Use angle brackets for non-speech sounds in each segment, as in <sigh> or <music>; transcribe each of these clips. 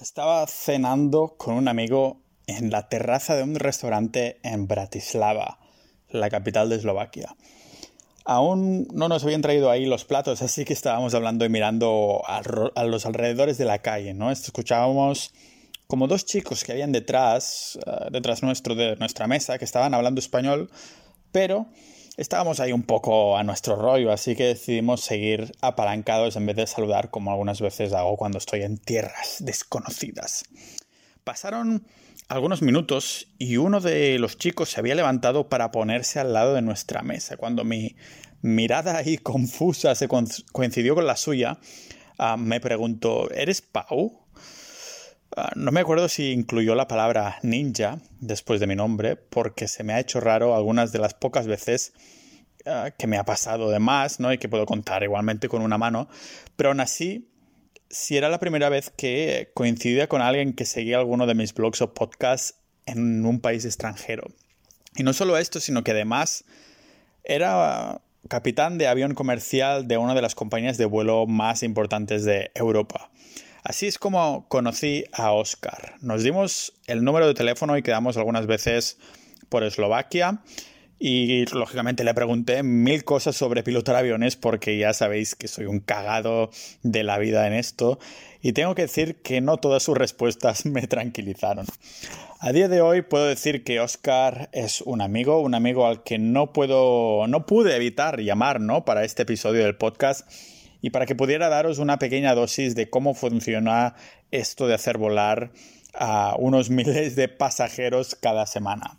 Estaba cenando con un amigo en la terraza de un restaurante en Bratislava, la capital de Eslovaquia. Aún no nos habían traído ahí los platos, así que estábamos hablando y mirando a, los alrededores de la calle, ¿no? Escuchábamos como dos chicos que habían detrás, eh, detrás nuestro de nuestra mesa, que estaban hablando español, pero estábamos ahí un poco a nuestro rollo, así que decidimos seguir apalancados en vez de saludar como algunas veces hago cuando estoy en tierras desconocidas. Pasaron algunos minutos y uno de los chicos se había levantado para ponerse al lado de nuestra mesa. Cuando mi mirada ahí confusa se coincidió con la suya, ah, me preguntó, ¿eres Pau? Ah, no me acuerdo si incluyó la palabra ninja después de mi nombre, porque se me ha hecho raro algunas de las pocas veces ah, que me ha pasado de más, ¿no? Y que puedo contar igualmente con una mano. Pero aún así, si era la primera vez que coincidía con alguien que seguía alguno de mis blogs o podcasts en un país extranjero. Y no solo esto, sino que además era capitán de avión comercial de una de las compañías de vuelo más importantes de Europa. Así es como conocí a Oscar. Nos dimos el número de teléfono y quedamos algunas veces por Eslovaquia. Y lógicamente le pregunté mil cosas sobre pilotar aviones porque ya sabéis que soy un cagado de la vida en esto. Y tengo que decir que no todas sus respuestas <laughs> me tranquilizaron. A día de hoy puedo decir que Oscar es un amigo, un amigo al que no puedo, no pude evitar llamar, ¿no? Para este episodio del podcast y para que pudiera daros una pequeña dosis de cómo funciona esto de hacer volar a unos <laughs> miles de pasajeros cada semana.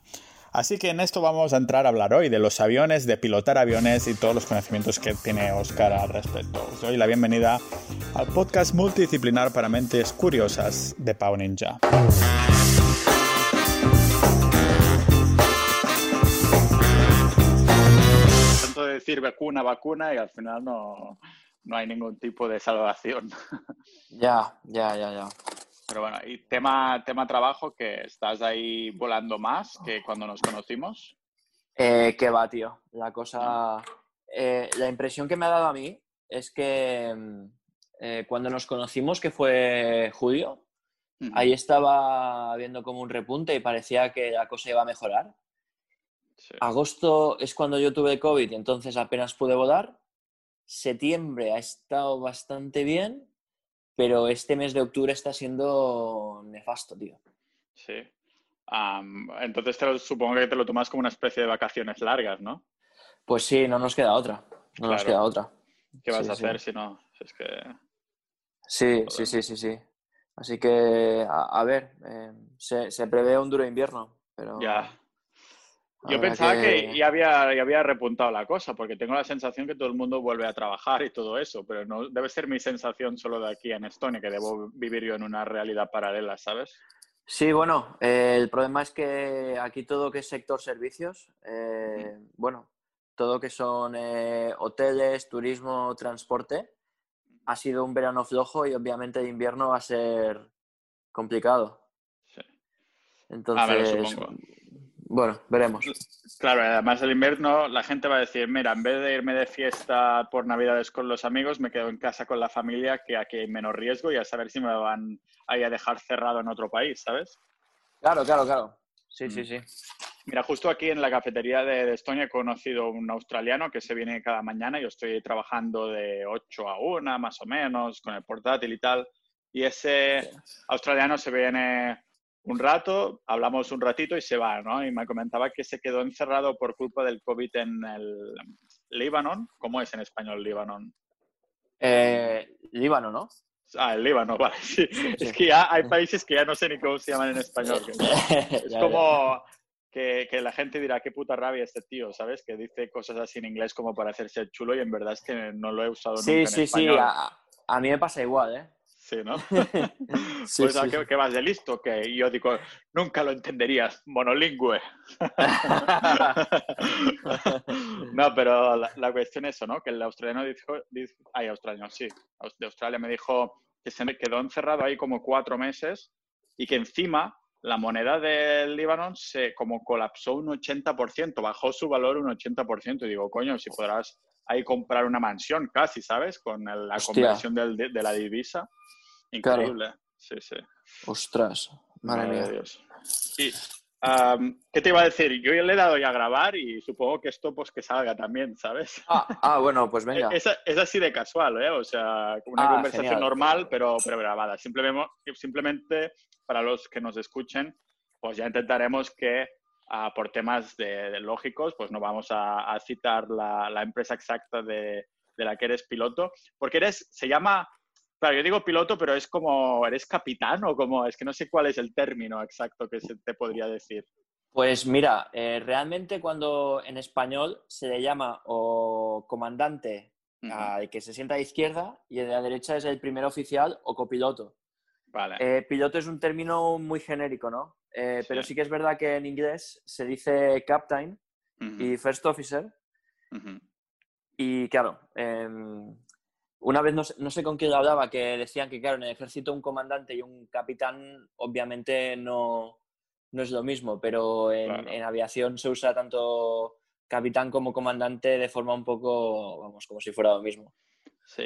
Así que en esto vamos a entrar a hablar hoy de los aviones, de pilotar aviones y todos los conocimientos que tiene Oscar al respecto. Os doy la bienvenida al podcast multidisciplinar para mentes curiosas de Pau Ninja. Tanto decir vacuna, vacuna y al final no, no hay ningún tipo de salvación. <laughs> Ya, ya, ya, ya. Pero bueno, y tema, tema trabajo, que estás ahí volando más que cuando nos conocimos. Eh, que va, tío. La cosa. Eh, la impresión que me ha dado a mí es que mm, eh, cuando nos conocimos, que fue julio, ahí estaba viendo como un repunte y parecía que la cosa iba a mejorar. Agosto es cuando yo tuve COVID y entonces apenas pude volar septiembre ha estado bastante bien, pero este mes de octubre está siendo nefasto, tío. Sí. entonces te supongo que te lo tomas como una especie de vacaciones largas, ¿no? Pues sí, no nos queda otra. No nos queda otra. ¿Qué vas a hacer si no? Es que... Sí, sí, sí, sí, sí. Así que, a, ver, eh, se, se, prevé un duro invierno, pero... Ya, yo pensaba que... ya, había, había repuntado la cosa, porque tengo la sensación que todo el mundo vuelve a trabajar y todo eso, pero no debe ser mi sensación solo de aquí en Estonia, que debo vivir yo en una realidad paralela, ¿sabes? Sí, bueno, eh, el problema es que aquí todo que es sector servicios, eh, bueno, todo que son eh, hoteles, turismo, transporte, ha sido un verano flojo y obviamente el invierno va a ser complicado. Sí. Entonces, bueno, veremos. Claro, además del invierno la gente va a decir, mira, en vez de irme de fiesta por Navidades con los amigos, me quedo en casa con la familia, que aquí hay menos riesgo y a saber si me van a dejar cerrado en otro país, ¿sabes? Claro, claro, claro. Sí, sí, mm. sí. Mira, justo aquí en la cafetería de, Estonia he conocido un australiano que se viene cada mañana. Yo estoy trabajando de 8 a 1, más o menos, con el portátil y tal. Y ese australiano se viene un rato, hablamos un ratito y se va, ¿no? Y me comentaba que se quedó encerrado por culpa del COVID en el Líbano. ¿Cómo es en español Líbano? Eh, Líbano, ¿no? Ah, el Líbano, <laughs> vale. Sí. Es que ya hay países que ya no sé ni cómo se llaman en español. <laughs> Es como que, la gente dirá, qué puta rabia este tío, ¿sabes? Que dice cosas así en inglés como para hacerse chulo y en verdad es que no lo he usado nunca en sí, español. Sí, sí, a mí me pasa igual, ¿eh? Sí, ¿no? <laughs> <laughs> pues a ¿qué, vas de listo, que yo digo, nunca lo entenderías, monolingüe. <laughs> no, pero la, cuestión es eso, ¿no? Que el australiano dijo, ay, australiano, sí, de Australia me dijo que se me quedó encerrado ahí como cuatro meses y que encima la moneda del Líbano se como colapsó un 80%, bajó su valor un 80%. Y digo, coño, si podrás ahí comprar una mansión casi, ¿sabes? Con la conversión de la divisa. Increíble. Sí, sí. Ostras, madre, mía. Dios. Y, ¿Qué te iba a decir? Yo ya le he dado ya a grabar y supongo que esto pues que salga también, ¿sabes? Ah, ah bueno, pues venga. <laughs> Es, es, así de casual, ¿eh? O sea, una Ah, conversación genial. normal, pero, pero grabada. Simplemente, simplemente para los que nos escuchen, pues ya intentaremos que ah, por temas de, de lógicos, pues no vamos a, a citar la, la empresa exacta de, de la que eres piloto, porque eres, se llama, claro, yo digo piloto, pero es como, ¿eres capitán o como, es que no sé cuál es el término exacto que se te podría decir? Pues mira, eh, realmente cuando en español se le llama o comandante Ujú. al que se sienta a la izquierda y el de la derecha es el primer oficial o copiloto. Vale. Eh, piloto es un término muy genérico, ¿no? Eh, Pero Sí. que es verdad que en inglés se dice captain y first officer. Y claro, em, una vez no sé, no sé con quién hablaba, que decían que, claro, en el ejército un comandante y un capitán obviamente no, no es lo mismo, pero en, Claro. en aviación se usa tanto capitán como comandante de forma un poco, vamos, como si fuera lo mismo. Sí,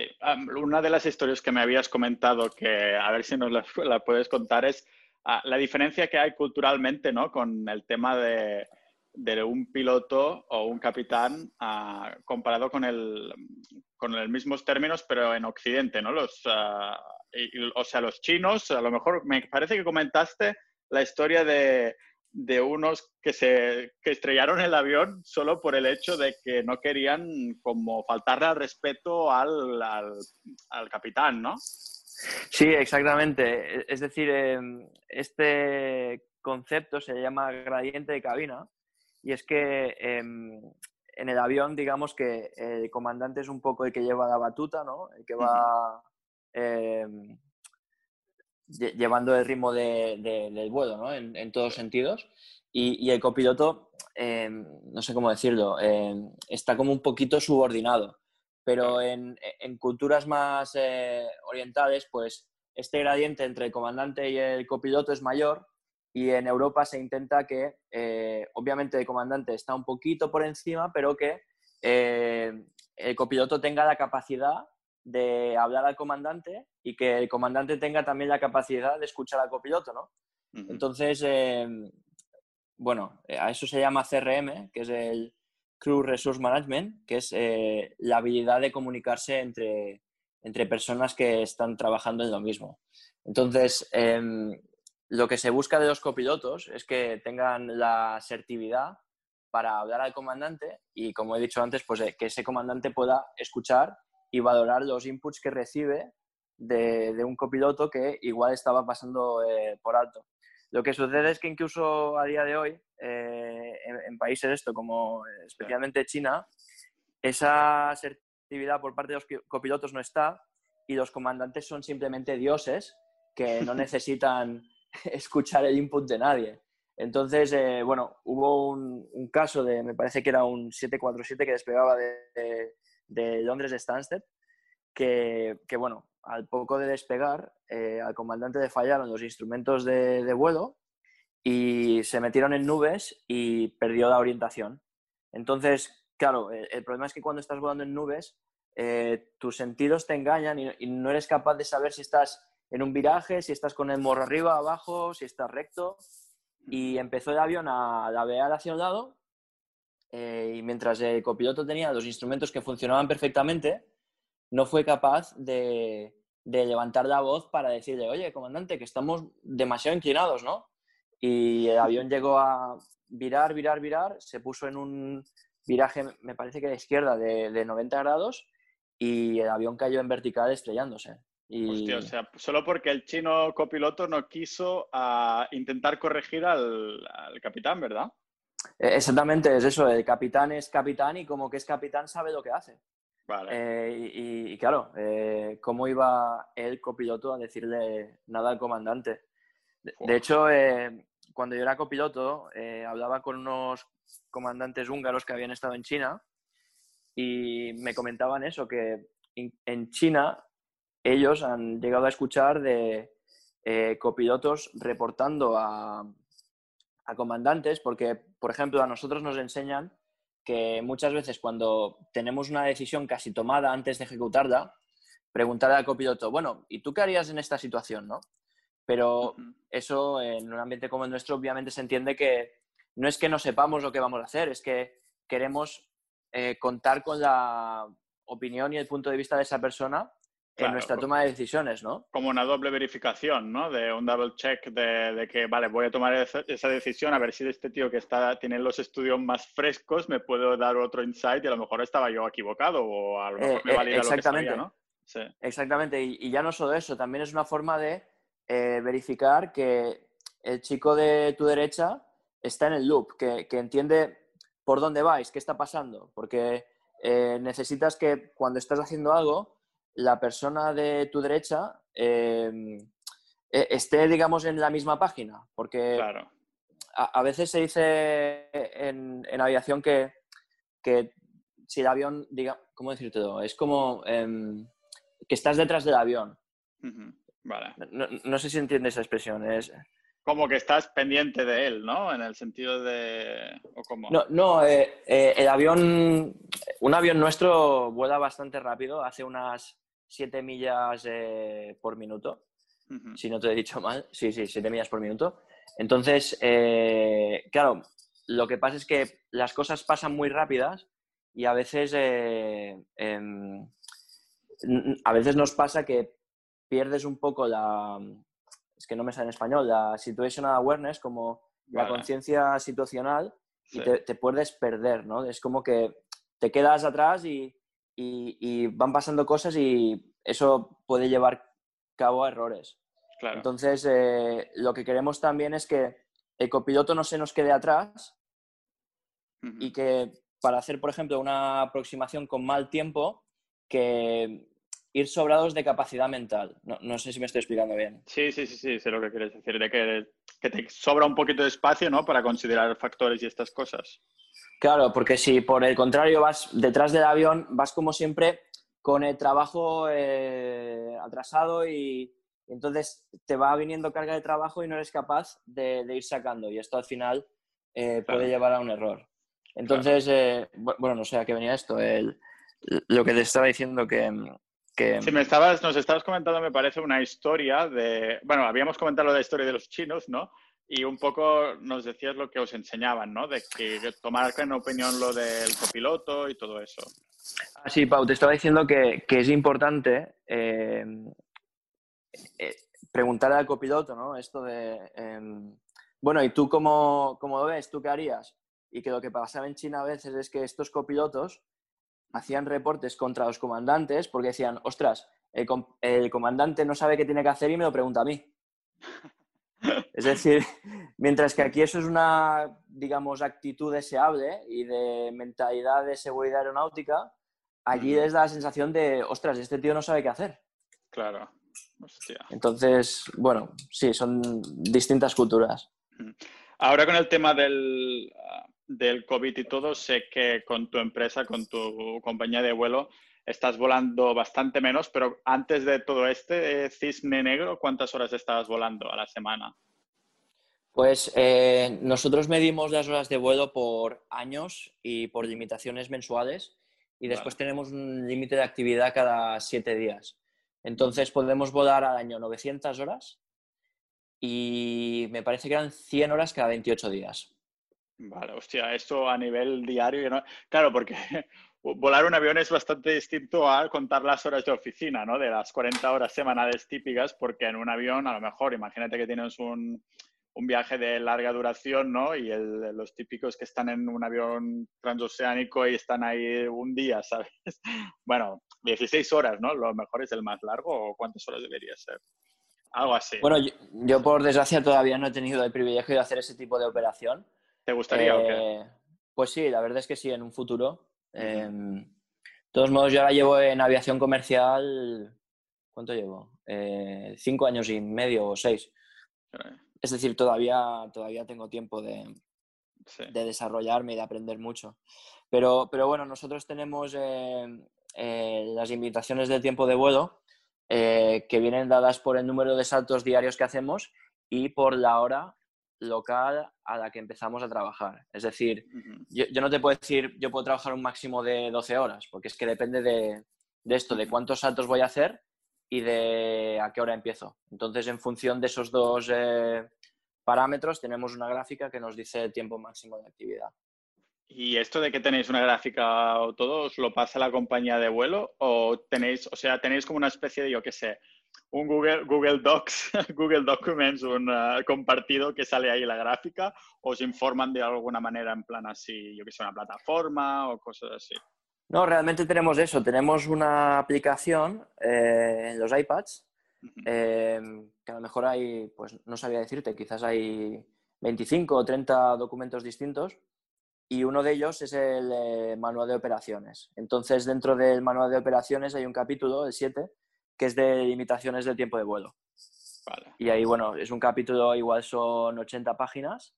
una de las historias que me habías comentado, que a ver si nos la, la puedes contar, es ah, la diferencia que hay culturalmente, ¿no? Con el tema de, de un piloto o un capitán ah, comparado con el, con los mismos términos, pero en Occidente, ¿no? Los, y- y- o sea, los chinos, a lo mejor me parece que comentaste la historia de, de unos que se que estrellaron el avión solo por el hecho de que no querían como faltarle al respeto al, al, al capitán, ¿no? Sí, exactamente. E- Es decir, em, este concepto se llama gradiente de cabina y es que em, en el avión, digamos que el comandante es un poco el que lleva la batuta, ¿no? El que va lle- llevando el ritmo de- de- del vuelo, ¿no? En, en todos sentidos. Y, y el copiloto, em, no sé cómo decirlo, está como un poquito subordinado. Pero en, en culturas más eh, orientales, pues este gradiente entre el comandante y el copiloto es mayor y en Europa se intenta que, eh, obviamente, el comandante está un poquito por encima, pero que eh, el copiloto tenga la capacidad de hablar al comandante y que el comandante tenga también la capacidad de escuchar al copiloto, ¿no? Ujú. Entonces, eh, bueno, a eso se llama CRM, que es el Crew Resource Management, que es eh, la habilidad de comunicarse entre, entre personas que están trabajando en lo mismo. Entonces, em, lo que se busca de los copilotos es que tengan la asertividad para hablar al comandante y, como he dicho antes, pues eh, que ese comandante pueda escuchar y valorar los inputs que recibe de, de un copiloto que igual estaba pasando eh, por alto. Lo que sucede es que incluso a día de hoy, eh, en, en países esto, como especialmente China, esa asertividad por parte de los copilotos no está y los comandantes son simplemente dioses que no <laughs> necesitan <laughs> escuchar el input de nadie. Entonces, eh, bueno, hubo un, un caso de, me parece que era un 747 que despegaba de, de- Londres de Stansted, que, que, bueno, al poco de despegar, eh, al comandante le fallaron los instrumentos de, vuelo y se metieron en nubes y perdió la orientación. Entonces, claro, el, el problema es que cuando estás volando en nubes, eh, tus sentidos te engañan y no eres capaz de saber si estás en un viraje, si estás con el morro arriba, abajo, si estás recto. Y empezó el avión a lavear hacia un lado eh, y mientras el copiloto tenía los instrumentos que funcionaban perfectamente, no fue capaz de, de levantar la voz para decirle, oye, comandante, que estamos demasiado inclinados, ¿no? Y el avión llegó a virar, virar, virar, se puso en un viraje, me parece que a la izquierda, de, de 90 grados y el avión cayó en vertical estrellándose. Y... Hostia, o sea, solo porque el chino copiloto no quiso ah, intentar corregir al, al capitán, ¿verdad? Eh, Exactamente, es eso, el capitán es capitán y como que es capitán sabe lo que hace. Vale. Eh, y, y, claro, eh, ¿cómo iba el copiloto a decirle nada al comandante? De, hecho, eh, cuando yo era copiloto, hablaba con unos comandantes húngaros que habían estado en China y me comentaban eso, que in- en China ellos han llegado a escuchar de eh, copilotos reportando a, a comandantes, porque, por ejemplo, a nosotros nos enseñan que muchas veces cuando tenemos una decisión casi tomada antes de ejecutarla, preguntar al copiloto, bueno, ¿y tú qué harías en esta situación? ¿no? Pero eso en un ambiente como el nuestro obviamente se entiende que no es que no sepamos lo que vamos a hacer, es que queremos eh, contar con la opinión y el punto de vista de esa persona en nuestra toma de decisiones, ¿no? Como una doble verificación, ¿no? De un double check de, que, vale, voy a tomar esa, decisión a ver si este tío que está, tiene los estudios más frescos me puede dar otro insight y a lo mejor estaba yo equivocado o a lo mejor me eh, valida lo que sabía, ¿no? Sí. Exactamente, y, ya no solo eso, también es una forma de eh, verificar que el chico de tu derecha está en el loop, que, que entiende por dónde vais, qué está pasando, porque eh, necesitas que cuando estás haciendo algo, la persona de tu derecha em, e, esté, digamos, en la misma página, porque a, veces se dice en, aviación que, que, si el avión, diga, ¿cómo decirte todo? Es como em, que estás detrás del avión. Vale. No, no, sé si entiendes esa expresión. Es, como que estás pendiente de él, ¿no? En el sentido de... ¿o cómo? No, no eh, eh, el avión, un avión nuestro vuela bastante rápido, hace unas 7 millas eh, por minuto, si no te he dicho mal, sí, sí, 7 millas por minuto. Entonces, claro, lo que pasa es que las cosas pasan muy rápidas y a veces, em, a veces nos pasa que pierdes un poco la, es que no me sale en español, la situational awareness, como la conciencia situacional, y te, puedes perder, ¿no? Es como que te quedas atrás y, van pasando cosas y eso puede llevar cabo a errores. Entonces, eh, lo que queremos también es que el copiloto no se nos quede atrás y que para hacer, por ejemplo, una aproximación con mal tiempo, que ir sobrados de capacidad mental. No, sé si me estoy explicando bien. Sí, sí, sí, sí, sé lo que quieres decir, de que, te sobra un poquito de espacio, ¿no? Para considerar factores y estas cosas. Claro, porque si por el contrario vas detrás del avión, vas como siempre con el trabajo eh, atrasado y, entonces te va viniendo carga de trabajo y no eres capaz de, ir sacando y esto al final eh, puede llevar a un error. Entonces, eh, bueno, no sé a qué venía esto. lo que te estaba diciendo que, si me estabas, nos estabas comentando, me parece, una historia de... Bueno, habíamos comentado la historia de los chinos, ¿no? Y un poco nos decías lo que os enseñaban, ¿no? De que tomar en opinión lo del copiloto y todo eso. Ah, sí, Pau, te estaba diciendo que, es importante eh, eh, preguntar al copiloto, ¿no? Esto de, em, bueno, ¿y tú cómo, cómo, lo ves? ¿Tú qué harías? Y que lo que pasaba en China a veces es que estos copilotos hacían reportes contra los comandantes porque decían, ostras, el, comandante no sabe qué tiene que hacer y me lo pregunta a mí. <laughs> es decir, <laughs> mientras que aquí eso es una, digamos, actitud deseable y de mentalidad de seguridad aeronáutica, allí es la sensación de, ostras, este tío no sabe qué hacer. Claro. Entonces, bueno, sí, son distintas culturas. Ahora con el tema del, del COVID y todo, sé que con tu empresa, con tu compañía de vuelo, estás volando bastante menos, pero antes de todo este cisne negro, ¿cuántas horas estabas volando a la semana? Pues eh, nosotros medimos las horas de vuelo por años y por limitaciones mensuales y después tenemos un límite de actividad cada siete días. Entonces podemos volar al año 900 horas y me parece que eran 100 horas cada 28 días. Vale, hostia, esto a nivel diario, ¿no? claro, porque <laughs> volar un avión es bastante distinto a contar las horas de oficina, ¿no? De las 40 horas semanales típicas, porque en un avión, a lo mejor, imagínate que tienes un, un viaje de larga duración, ¿no? Y el, los típicos que están en un avión transoceánico y están ahí un día, <laughs> ¿sabes? Bueno, 16 horas, ¿no? Lo mejor es el más largo, ¿o cuántas horas debería ser? Algo así. Bueno, yo por desgracia todavía no he tenido el privilegio de hacer ese tipo de operación ¿Te gustaría o qué? Eh, pues sí, la verdad es que sí, en un futuro. Em, de todos modos, yo ahora llevo en aviación comercial, ¿cuánto llevo? Eh, cinco años y medio o seis. Es decir, todavía, todavía tengo tiempo de, de, desarrollarme y de aprender mucho. Pero, pero bueno, nosotros tenemos eh, las invitaciones del tiempo de vuelo que vienen dadas por el número de saltos diarios que hacemos y por la hora local a la que empezamos a trabajar. Es decir, yo, no te puedo decir, yo puedo trabajar un máximo de 12 horas, porque es que depende de, esto, de cuántos saltos voy a hacer y de a qué hora empiezo. Entonces, en función de esos dos eh, parámetros, tenemos una gráfica que nos dice el tiempo máximo de actividad. ¿Y esto de que tenéis una gráfica o todo, os lo pasa la compañía de vuelo? ¿O tenéis, o sea, tenéis como una especie de, yo qué sé, un Google, Google Docs, <laughs> Google Documents, un uh, compartido que sale ahí la gráfica? ¿O os informan de alguna manera en plan así, yo que sé, una plataforma o cosas así? No, realmente tenemos eso. Tenemos una aplicación eh, en los iPads eh, que a lo mejor hay, pues no sabía decirte, quizás hay 25 o 30 documentos distintos y uno de ellos es el eh, manual de operaciones. Entonces, dentro del manual de operaciones hay un capítulo, el 7, que es de limitaciones del tiempo de vuelo. Y ahí, bueno, es un capítulo, igual son 80 páginas,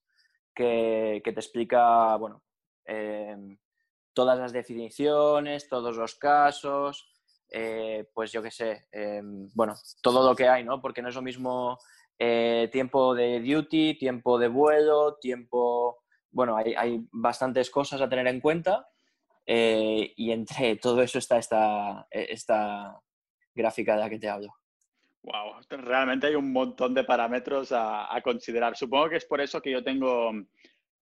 que, te explica, bueno, todas las definiciones, todos los casos, eh, pues yo qué sé, em, bueno, todo lo que hay, ¿no? Porque no es lo mismo eh, tiempo de duty, tiempo de vuelo, tiempo, bueno, hay, hay bastantes cosas a tener en cuenta eh, y entre todo eso está esta, esta gráfica de la que te hablo. Wow, realmente hay un montón de parámetros a, a considerar. Supongo que es por eso que yo tengo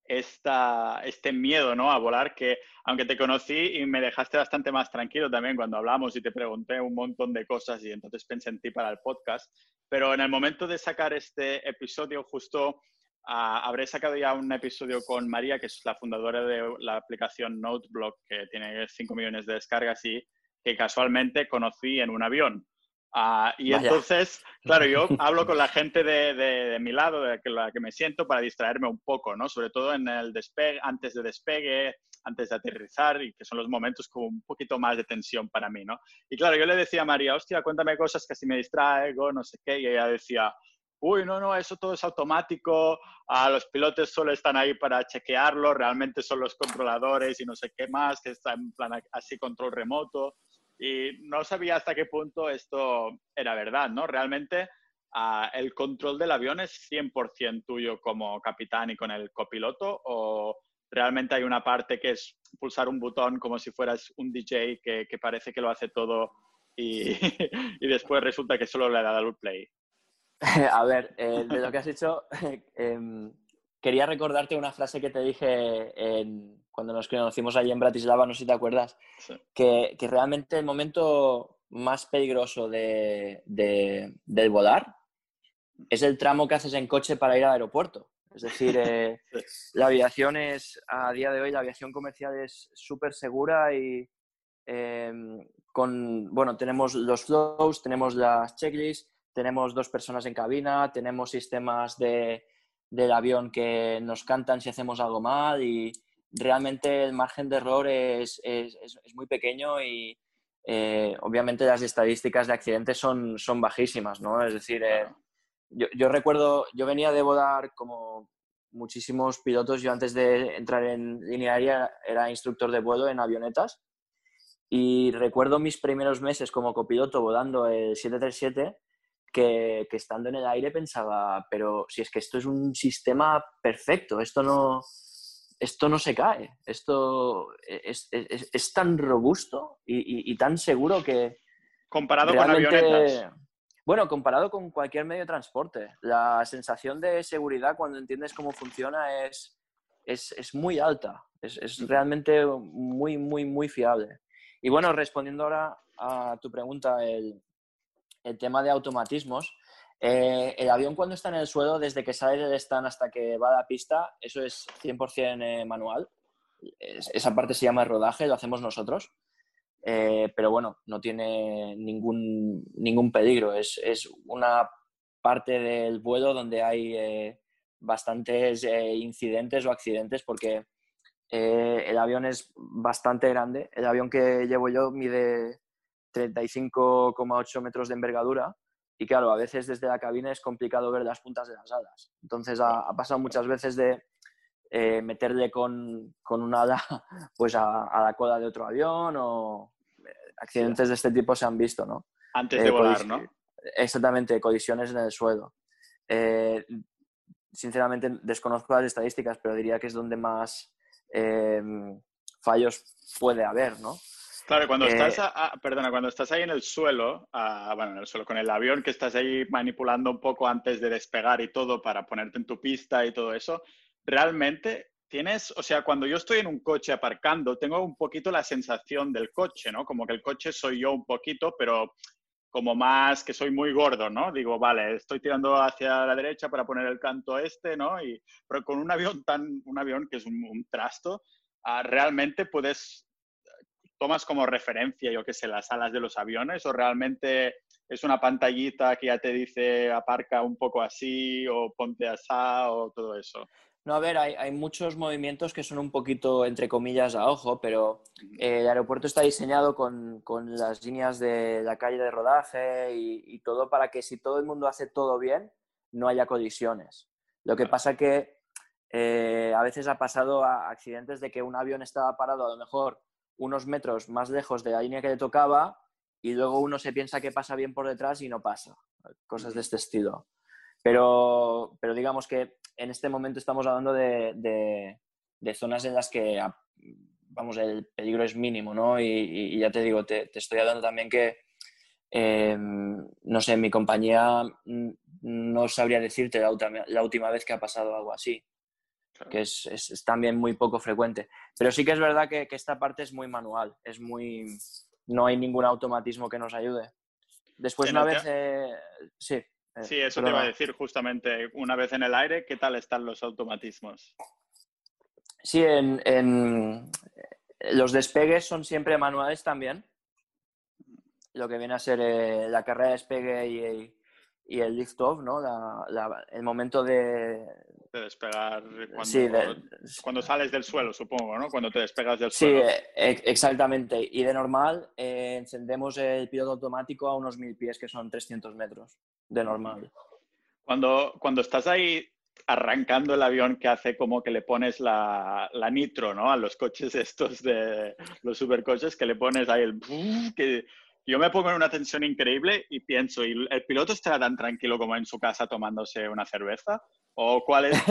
esta, este miedo ¿no? a volar que, aunque te conocí y me dejaste bastante más tranquilo también cuando hablamos y te pregunté un montón de cosas y entonces pensé en ti para el podcast, pero en el momento de sacar este episodio justo ah, habré sacado ya un episodio con María, que es la fundadora de la aplicación Noteblock, que tiene 5 millones de descargas y que casualmente conocí en un avión. Ah, y entonces, claro, yo hablo con la gente de, de, mi lado, de la que me siento, para distraerme un poco, ¿no? Sobre todo en el despegue, antes de despegue, antes de aterrizar, y que son los momentos con un poquito más de tensión para mí, ¿no? Y claro, yo le decía a María, hostia, cuéntame cosas que si me distraigo, no sé qué, y ella decía, uy, no, no, eso todo es automático, a los pilotos solo están ahí para chequearlo, realmente son los controladores y no sé qué más, que está en plan así control remoto. Y no sabía hasta qué punto esto era verdad, ¿no? Realmente ah, el control del avión es 100% tuyo como capitán y con el copiloto o realmente hay una parte que es pulsar un botón como si fueras un DJ que, que parece que lo hace todo y, <laughs> y, después resulta que solo le dado el play. <laughs> A ver, eh, de lo que has dicho, <laughs> eh, quería recordarte una frase que te dije en, cuando nos conocimos allí en Bratislava, no sé si te acuerdas, que, realmente el momento más peligroso de, del volar es el tramo que haces en coche para ir al aeropuerto. Es decir, eh, <laughs> la aviación es, a día de hoy, la aviación comercial es súper segura y em, con, bueno, tenemos los flows, tenemos las checklists, tenemos dos personas en cabina, tenemos sistemas de, del avión que nos cantan si hacemos algo mal y, realmente el margen de error es, es, es muy pequeño y eh, obviamente las estadísticas de accidentes son, son bajísimas, ¿no? Es decir, eh, yo, yo, recuerdo, yo venía de volar como muchísimos pilotos, yo antes de entrar en línea aérea era instructor de vuelo en avionetas y recuerdo mis primeros meses como copiloto volando el 737 que, que, estando en el aire pensaba, pero si es que esto es un sistema perfecto, esto no, esto no se cae, esto es, tan robusto y, tan seguro que... Comparado con avionetas. Bueno, comparado con cualquier medio de transporte, la sensación de seguridad cuando entiendes cómo funciona es, es, muy alta, es, realmente muy, muy, muy fiable. Y bueno, respondiendo ahora a tu pregunta, el, el tema de automatismos, eh, el avión cuando está en el suelo, desde que sale del stand hasta que va a la pista, eso es 100% eh, manual. esa parte se llama rodaje, lo hacemos nosotros. Eh, pero bueno, no tiene ningún, ningún peligro. Es, es una parte del vuelo donde hay bastantes incidentes o accidentes porque el avión es bastante grande. El avión que llevo yo mide 35,8 metros de envergadura y claro, a veces desde la cabina es complicado ver las puntas de las alas. Entonces ha, pasado muchas veces de eh, meterle con, con, un ala <laughs> pues a, la cola de otro avión o eh, accidentes de este tipo se han visto, ¿no? Antes de eh, volar, ¿no? Exactamente, colisiones en el suelo. sinceramente desconozco las estadísticas, pero diría que es donde más fallos puede haber, ¿no? Claro, cuando estás, perdona, cuando estás ahí en el suelo, bueno, en el suelo, con el avión que estás ahí manipulando un poco antes de despegar y todo para ponerte en tu pista y todo eso, realmente tienes, o sea, cuando yo estoy en un coche aparcando, tengo un poquito la sensación del coche, ¿no? Como que el coche soy yo un poquito, pero como más que soy muy gordo, ¿no? Digo, vale, estoy tirando hacia la derecha para poner el canto este, ¿no? Y, pero con un avión tan, un avión que es un, trasto, ah, realmente puedes, tomas como referencia, yo qué sé, las alas de los aviones o realmente es una pantallita que ya te dice aparca un poco así o ponte así o todo eso. No, a ver, hay, muchos movimientos que son un poquito, entre comillas, a ojo, pero eh, el aeropuerto está diseñado con, las líneas de la calle de rodaje y, todo para que si todo el mundo hace todo bien, no haya colisiones. Lo que pasa que eh, a veces ha pasado a accidentes de que un avión estaba parado a lo mejor unos metros más lejos de la línea que le tocaba y luego uno se piensa que pasa bien por detrás y no pasa. Cosas de este estilo. Pero, pero digamos que en este momento estamos hablando de, zonas en las que, vamos, el peligro es mínimo, ¿no? Y, ya te digo, te, estoy hablando también que, em, no sé, mi compañía no sabría decirte la, última vez que ha pasado algo así, que es, también muy poco frecuente. Pero sí que es verdad que, esta parte es muy manual, es muy... No hay ningún automatismo que nos ayude. Después, una vez... Eh, sí. Eh, sí, eso te iba a decir justamente, una vez en el aire, ¿qué tal están los automatismos? Sí, en, los despegues son siempre manuales también. Lo que viene a ser eh, la carrera de despegue y, el lift-off, ¿no? el momento de... De despegar cuando, sales del suelo, supongo, ¿no? Cuando te despegas del suelo. Sí, e, exactamente. Y de normal eh, encendemos el piloto automático a unos mil pies, que son 300 metros de normal. Cuando, cuando estás ahí arrancando el avión que hace como que le pones la, la, nitro, ¿no? A los coches estos de los supercoches, que le pones ahí el... Que yo me pongo en una tensión increíble y pienso, ¿y el piloto estará tan tranquilo como en su casa tomándose una cerveza? ¿O, cuál es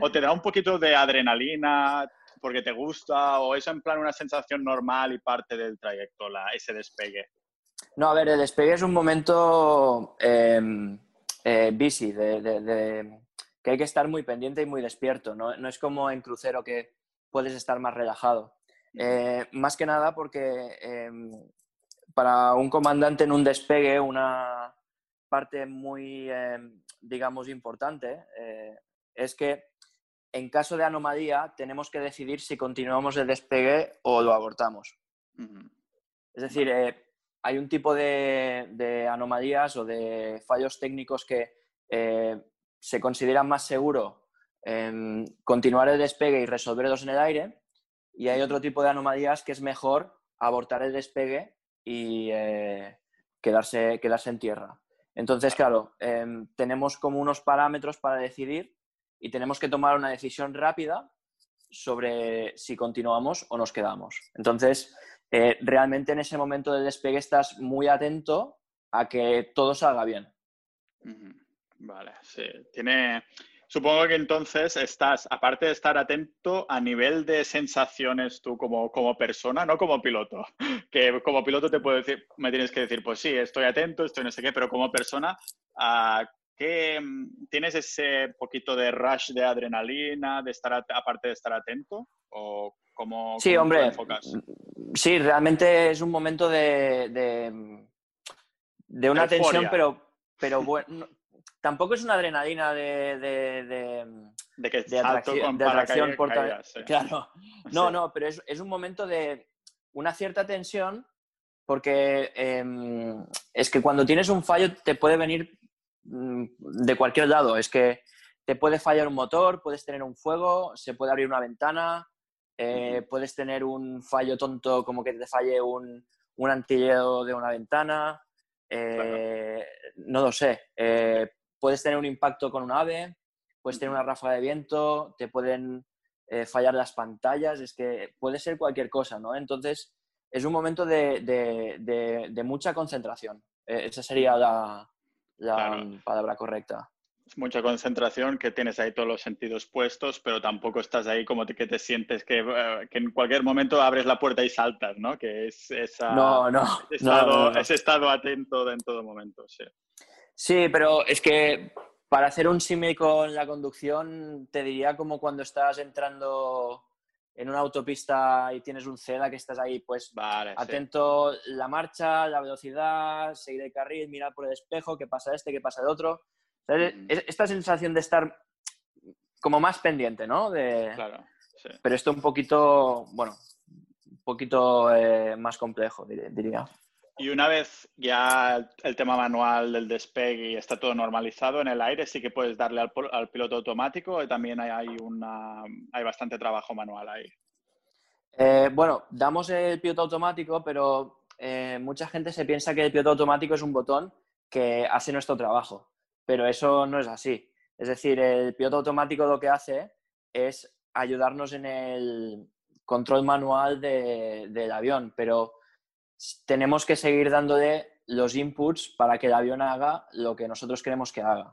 o te da un poquito de adrenalina porque te gusta? ¿O es en plan una sensación normal y parte del trayecto, la, ese despegue? No, a ver, el despegue es un momento em, eh, busy, de, que hay que estar muy pendiente y muy despierto. No, es como en crucero que puedes estar más relajado. Eh, más que nada porque em, para un comandante en un despegue, una parte muy, em, digamos, importante eh, es que en caso de anomalía tenemos que decidir si continuamos el despegue o lo abortamos. Es decir, hay un tipo de, anomalías o de fallos técnicos que eh, se consideran más seguro continuar el despegue y resolverlos en el aire y hay otro tipo de anomalías que es mejor abortar el despegue y eh, quedarse, quedarse en tierra. Entonces, claro, em, tenemos como unos parámetros para decidir y tenemos que tomar una decisión rápida sobre si continuamos o nos quedamos. Entonces, eh, realmente en ese momento de despegue estás muy atento a que todo salga bien. Vale, sí. Tiene. Supongo que entonces estás, aparte de estar atento a nivel de sensaciones tú como, como persona, no como piloto, <laughs> que como piloto te puedo decir, me tienes que decir, pues sí, estoy atento, estoy no sé qué, pero como persona, ¿qué, ¿tienes ese poquito de rush de adrenalina, de estar, aparte de estar atento? ¿O sí, hombre. Sí, realmente es un momento de, de, una tensión, pero, pero bueno, tampoco es una adrenalina de, de, de atracción, de atracción por Claro. No, no, pero es, un momento de una cierta tensión porque em, es que cuando tienes un fallo te puede venir mm, de cualquier lado. Es que te puede fallar un motor, puedes tener un fuego, se puede abrir una ventana, eh, puedes tener un fallo tonto como que te falle un, un de una ventana, eh, no lo sé. Eh, puedes tener un impacto con un ave, puedes tener una ráfaga de viento, te pueden fallar las pantallas, es que puede ser cualquier cosa, ¿no? Entonces, es un momento de, mucha concentración. esa sería la, palabra correcta. mucha concentración, que tienes ahí todos los sentidos puestos, pero tampoco estás ahí como que te sientes que, eh, que en cualquier momento abres la puerta y saltas, ¿no? Que es esa, no, no, ese, estado, ese estado atento en todo momento, sí. Sí, pero es que para hacer un símil con la conducción, te diría como cuando estás entrando en una autopista y tienes un CEDA que estás ahí, pues vale, atento la marcha, la velocidad, seguir el carril, mirar por el espejo, qué pasa este, qué pasa el otro. Esta sensación de estar como más pendiente, ¿no? De... Claro, sí. Pero esto un poquito, bueno, un poquito eh, más complejo, diría. Y una vez ya el tema manual del despegue está todo normalizado en el aire, sí que puedes darle al, piloto automático y también hay, hay bastante trabajo manual ahí. Eh, bueno, damos el piloto automático, pero eh, mucha gente se piensa que el piloto automático es un botón que hace nuestro trabajo pero eso no es así. Es decir, el piloto automático lo que hace es ayudarnos en el control manual del avión, pero tenemos que seguir dándole los inputs para que el avión haga lo que nosotros queremos que haga.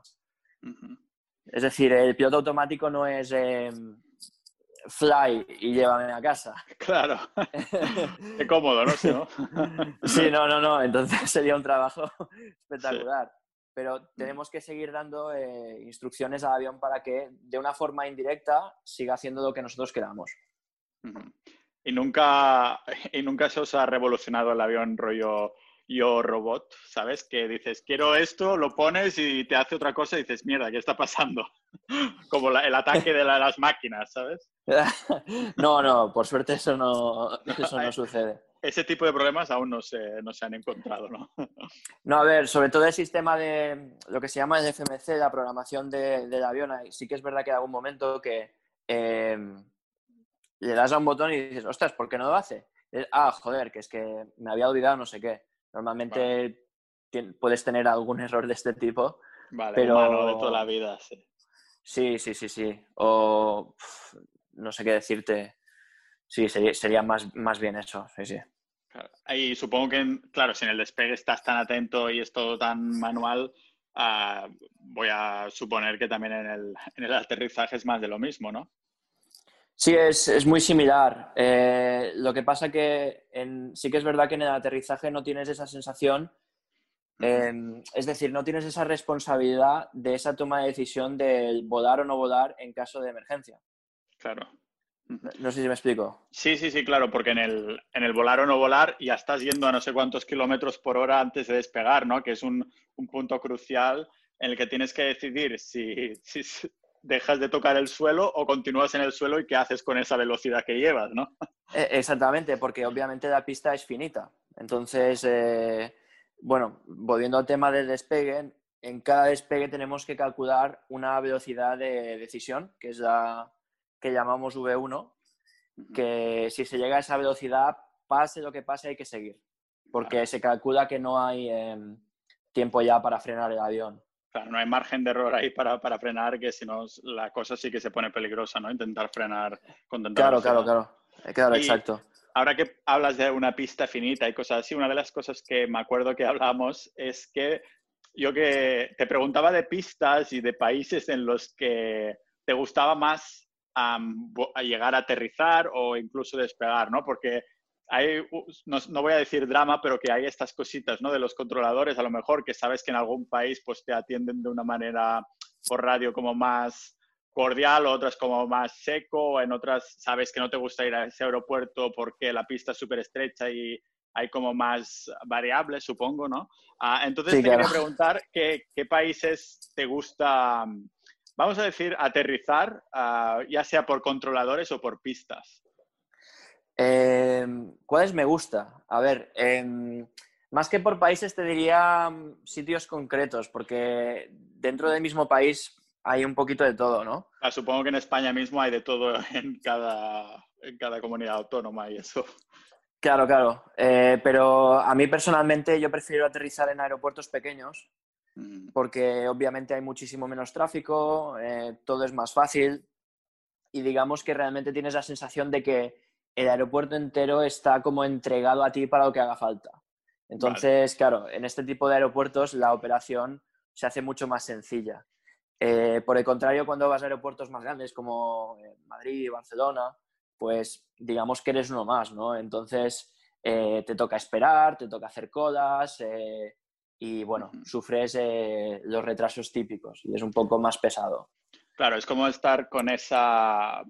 Es decir, el piloto automático no es em, fly y llévame a casa. <laughs> Claro. <laughs> Qué cómodo, ¿no? <laughs> sí, no, no, no. Entonces sería un trabajo espectacular pero tenemos que seguir dando eh, instrucciones al avión para que de una forma indirecta siga haciendo lo que nosotros queramos. Y nunca, <laughs> y nunca se os ha revolucionado el avión rollo yo robot, ¿sabes? Que dices, quiero esto, lo pones y te hace otra cosa y dices, mierda, ¿qué está pasando? <laughs> Como el ataque de las máquinas, ¿sabes? <laughs> no, no, por suerte eso no, eso no sucede ese tipo de problemas aún no se, no se han encontrado, ¿no? no, a ver, sobre todo el sistema de lo que se llama el FMC, la programación del avión, sí que es verdad que hay algún momento que em, le das a un botón y dices, ostras, ¿por qué no lo hace? ah, joder, que es que me había olvidado no sé qué. Normalmente puedes tener algún <laughs> error de este tipo. Vale, pero... de toda la vida, sí. Sí, sí, sí, sí. O no sé qué decirte. Sí, sería, más, más bien eso, sí, sí. Y supongo que, claro, si en el despegue estás tan atento y es todo tan manual, ah, voy a suponer que también en el, <laughs> en el, aterrizaje es más de lo mismo, ¿no? Sí, es, es muy similar. Eh, lo que pasa que en, sí que es verdad que en el aterrizaje no tienes esa sensación, em, es decir, no tienes esa responsabilidad de esa toma de decisión de volar o no volar en caso de emergencia. Claro. No sé si me explico. Sí, sí, sí, claro, porque en el, en el volar o no volar ya estás yendo a no sé cuántos kilómetros por hora antes de despegar, ¿no? Que es un, punto crucial en el que tienes que decidir si, dejas de tocar el suelo o continúas en el suelo y qué haces con esa velocidad que llevas, ¿no? <laughs> E, exactamente, porque obviamente la pista es finita. Entonces, eh, bueno, volviendo al tema del despegue, en cada despegue tenemos que calcular una velocidad de decisión, que es la que llamamos V1, que si se llega a esa velocidad, pase lo que pase, hay que seguir, porque se calcula que no hay em, tiempo ya para frenar el avión. Claro, no hay margen de error ahí para, para frenar, que si no la cosa sí que se pone peligrosa, ¿no? Intentar frenar con Claro, claro, claro, claro, exacto. Ahora que hablas de una pista finita y cosas así, una de las cosas que me acuerdo que hablamos es que yo que te preguntaba de pistas y de países en los que te gustaba más a, llegar a aterrizar o incluso despegar, ¿no? Porque hay, no, voy a decir drama, pero que hay estas cositas, ¿no? De los controladores, a lo mejor, que sabes que en algún país pues te atienden de una manera por radio como más cordial, otras como más seco, en otras sabes que no te gusta ir a ese aeropuerto porque la pista es súper estrecha y hay como más variables, supongo, ¿no? Ah, entonces te quería preguntar qué, qué países te gusta vamos a decir, aterrizar, ah, ya sea por controladores o por pistas? Em, ¿Cuáles me gusta? A ver, em, más que por países te diría mm, sitios concretos, porque dentro del mismo país hay un poquito de todo, ¿no? Ah, supongo que en España mismo hay de todo <laughs> en cada, en cada comunidad autónoma y eso. Claro, claro. Eh, pero a mí personalmente yo prefiero aterrizar en aeropuertos pequeños Mm. porque obviamente hay muchísimo menos tráfico, eh, todo es más fácil y digamos que realmente tienes la sensación de que el aeropuerto entero está como entregado a ti para lo que haga falta. Entonces, claro, en este tipo de aeropuertos la operación se hace mucho más sencilla. Eh, por el contrario, cuando vas a aeropuertos más grandes como Madrid, Barcelona, pues digamos que eres uno más, ¿no? Entonces te toca esperar, te toca hacer colas y bueno, sufres los retrasos típicos y es un poco más pesado. Claro, es como estar con esa, eh,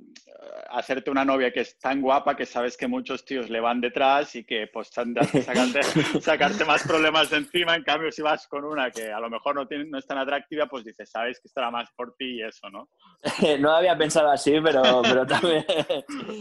hacerte una novia que es tan guapa que sabes que muchos tíos le van detrás y que pues sacarte, <laughs> sacarte más problemas de encima. En cambio, si vas con una que a lo mejor no, tiene, no es tan atractiva, pues dices, sabes que estará más por ti y eso, ¿no? <laughs> no había pensado así, pero, pero también... <laughs>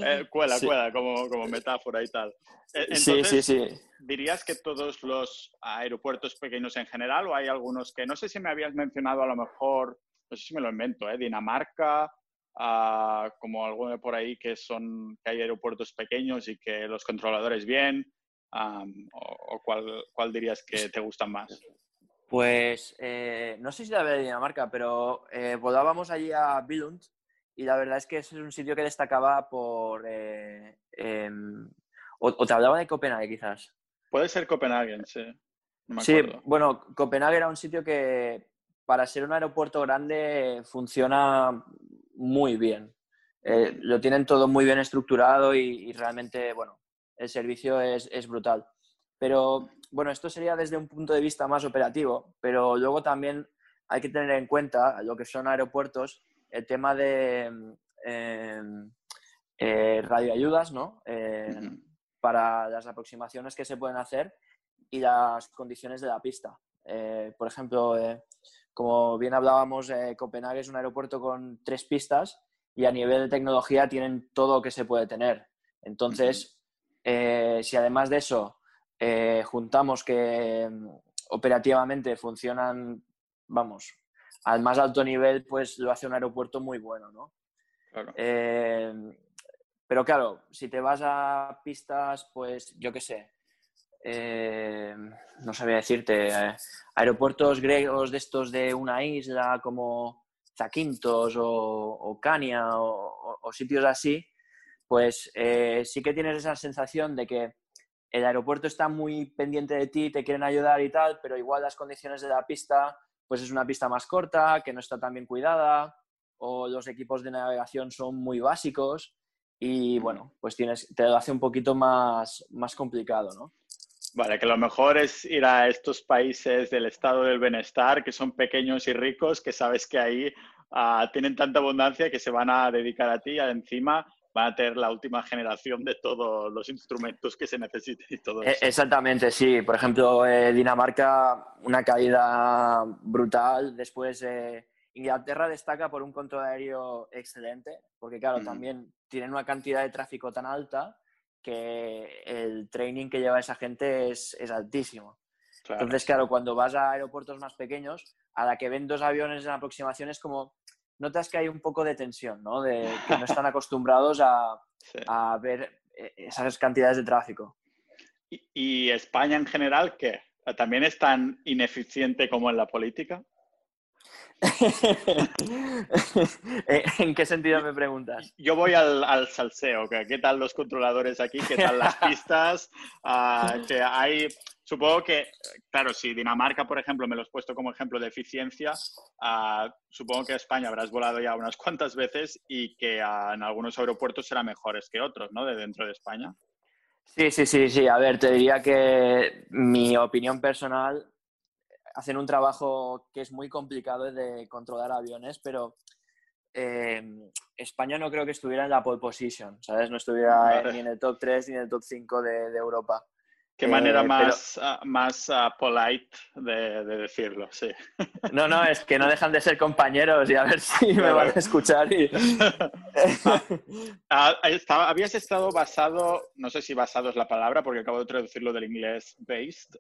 Eh, cuela, cuela, como, como metáfora y tal. E, sí, sí, sí. ¿Dirías que todos los aeropuertos pequeños en general o hay algunos que, no sé si me habías mencionado a lo mejor no sé si me lo invento, ¿eh? Dinamarca, ah, como alguno por ahí que son que hay aeropuertos pequeños y que los controladores bien, o, cuál, dirías que te gustan más? Pues eh, no sé si la de Dinamarca, pero eh, volábamos allí a Billund y la verdad es que ese es un sitio que destacaba por... Eh, em, o, te hablaba de Copenhague quizás. Puede ser Copenhague, sí. sí, bueno, Copenhague era un sitio que para ser un aeropuerto grande funciona muy bien. Eh, lo tienen todo muy bien estructurado y, realmente, bueno, el servicio es, brutal. Pero, bueno, esto sería desde un punto de vista más operativo, pero luego también hay que tener en cuenta lo que son aeropuertos, el tema de eh, eh, radioayudas, ¿no? Para las aproximaciones que se pueden hacer y las condiciones de la pista. por ejemplo, como bien hablábamos, eh, Copenhague es un aeropuerto con tres pistas y a nivel de tecnología tienen todo lo que se puede tener. Entonces, eh, si además de eso eh, juntamos que mm, operativamente funcionan, vamos, al más alto nivel, pues lo hace un aeropuerto muy bueno, ¿no? pero claro, si te vas a pistas, pues yo qué sé, eh, no sabía decirte, eh, aeropuertos griegos de estos de una isla como Zaquintos o, Cania o, sitios así, pues eh, sí que tienes esa sensación de que el aeropuerto está muy pendiente de ti, te quieren ayudar y tal, pero igual las condiciones de la pista, pues es una pista más corta, que no está tan bien cuidada, o los equipos de navegación son muy básicos y bueno, pues tienes, te lo hace un poquito más, más complicado, ¿no? Vale, que lo mejor es ir a estos países del estado del bienestar, que son pequeños y ricos, que sabes que ahí ah, tienen tanta abundancia que se van a dedicar a ti y encima van a tener la última generación de todos los instrumentos que se necesiten y todo e, eso. Exactamente, sí. Por ejemplo, eh, Dinamarca, una caída brutal. Después, eh, Inglaterra destaca por un control aéreo excelente, porque claro, también tienen una cantidad de tráfico tan alta que el training que lleva esa gente es, altísimo. Entonces, claro, cuando vas a aeropuertos más pequeños, a la que ven dos aviones en aproximación es como, notas que hay un poco de tensión, ¿no? De que no están <laughs> acostumbrados a, ver eh, esas cantidades de tráfico. ¿Y, España en general qué? ¿También es tan ineficiente como en la política? <laughs> ¿En qué sentido me preguntas? Yo voy al, salseo, ¿qué tal los controladores aquí? ¿Qué tal las pistas? <laughs> Ah, que hay, supongo que, claro, si Dinamarca, por ejemplo, me lo he puesto como ejemplo de eficiencia, ah, supongo que España habrás volado ya unas cuantas veces y que en algunos aeropuertos serán mejores que otros, ¿no? De dentro de España. Sí, sí, sí, sí. A ver, te diría que mi opinión personal hacen un trabajo que es muy complicado de controlar aviones, pero eh, España no creo que estuviera en la pole position, ¿sabes? No estuviera ni en el top 3 ni en el top 5 de Europa. Qué manera eh, más, ah, más ah, polite de, decirlo, sí. <laughs> No, no, es que no dejan de ser compañeros y a ver si me van a escuchar. Ah, habías estado basado, no sé si basado es la palabra, porque acabo de traducirlo del inglés based,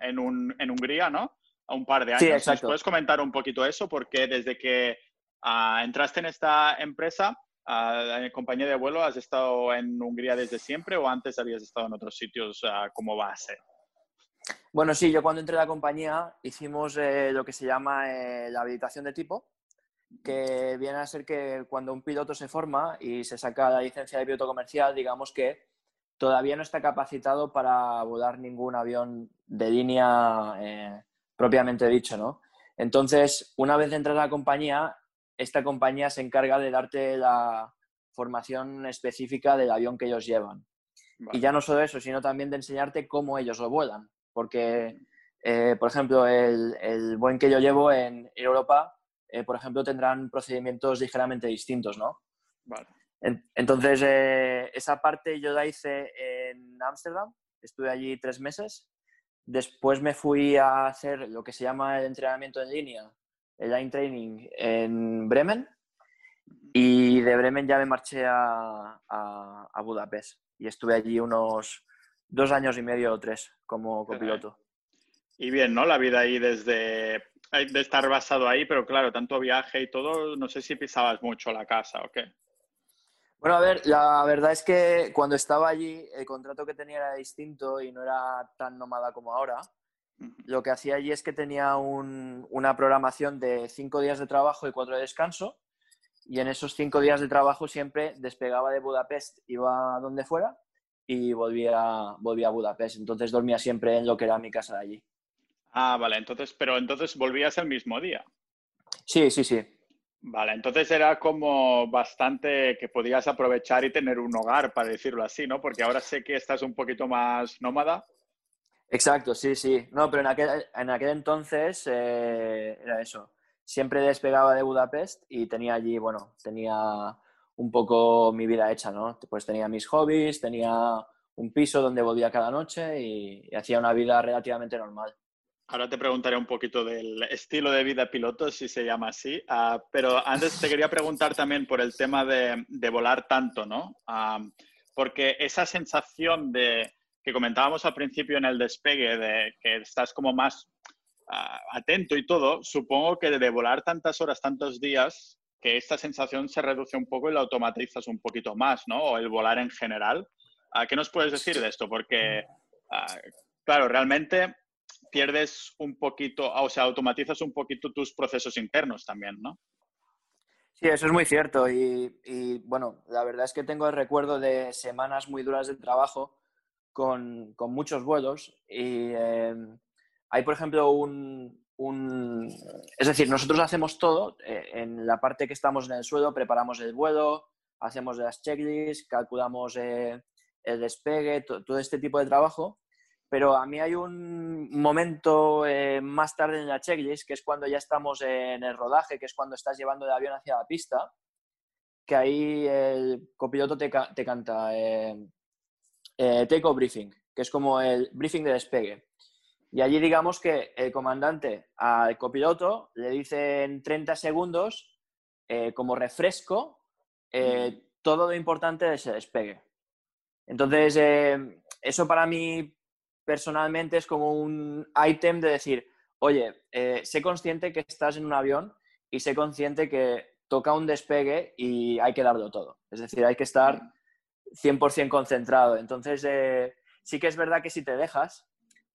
en, un, en Hungría, ¿no? A un par de años. Sí, exacto. ¿Puedes comentar un poquito eso? Porque desde que entraste en esta empresa, en compañía de vuelo, ¿has estado en Hungría desde siempre o antes habías estado en otros sitios como base? Bueno, sí, yo cuando entré a la compañía hicimos eh, lo que se llama eh, la habilitación de tipo, que viene a ser que cuando un piloto se forma y se saca la licencia de piloto comercial, digamos que todavía no está capacitado para volar ningún avión de línea eh, propiamente dicho, ¿no? Entonces, una vez entras a la compañía, esta compañía se encarga de darte la formación específica del avión que ellos llevan. Y ya no solo eso, sino también de enseñarte cómo ellos lo vuelan. Porque, eh, por ejemplo, el, el Boeing que yo llevo en Europa, eh, por ejemplo, tendrán procedimientos ligeramente distintos, ¿no? Vale. entonces, eh, esa parte yo la hice en Ámsterdam, estuve allí tres meses. Después me fui a hacer lo que se llama el entrenamiento en línea, el line training en Bremen. Y de Bremen ya me marché a, a Budapest y estuve allí unos dos años y medio o tres como copiloto. Y bien, ¿no? La vida ahí desde de estar basado ahí, pero claro, tanto viaje y todo, no sé si pisabas mucho la casa o qué. Bueno, a ver, la verdad es que cuando estaba allí el contrato que tenía era distinto y no era tan nómada como ahora. Lo que hacía allí es que tenía una programación de cinco días de trabajo y cuatro de descanso y en esos cinco días de trabajo siempre despegaba de Budapest, iba a donde fuera y volvía, volvía a Budapest. Entonces dormía siempre en lo que era mi casa de allí. Ah, vale, entonces, pero entonces volvías el mismo día. Sí, sí, sí. Vale, entonces era como bastante que podías aprovechar y tener un hogar, para decirlo así, ¿no? Porque ahora sé que estás un poquito más nómada. Exacto, sí, sí. No, pero en aquel, en aquel entonces eh, era eso siempre despegaba de Budapest y tenía allí, bueno, tenía un poco mi vida hecha, ¿no? Pues tenía mis hobbies, tenía un piso donde volvía cada noche y, hacía una vida relativamente normal. Ahora te preguntaré un poquito del estilo de vida piloto, si se llama así, ah, pero antes te quería preguntar también por el tema de, volar tanto, ¿no? Ah, porque esa sensación de que comentábamos al principio en el despegue, de que estás como más atento y todo, supongo que de volar tantas horas, tantos días, que esta sensación se reduce un poco y la automatizas un poquito más, ¿no? O el volar en general. ¿Qué nos puedes decir de esto? Porque, claro, realmente pierdes un poquito, o sea, automatizas un poquito tus procesos internos también, ¿no? Sí, eso es muy cierto. Y, bueno, la verdad es que tengo el recuerdo de semanas muy duras de trabajo con, con muchos vuelos y em, hay, por ejemplo, un, Es decir, nosotros hacemos todo. Eh, en la parte que estamos en el suelo, preparamos el vuelo, hacemos las checklists, calculamos eh, el despegue, todo este tipo de trabajo. Pero a mí hay un momento eh, más tarde en la checklist, que es cuando ya estamos en el rodaje, que es cuando estás llevando el avión hacia la pista, que ahí el copiloto te, te canta take off briefing, que es como el briefing de despegue. Y allí digamos que el comandante al copiloto le dice en 30 segundos, eh, como refresco, eh, todo lo importante de ese despegue. Entonces, eh, eso para mí personalmente es como un ítem de decir, oye, sé consciente que estás en un avión y sé consciente que toca un despegue y hay que darlo todo. Es decir, hay que estar 100% concentrado. Entonces, sí que es verdad que si te dejas,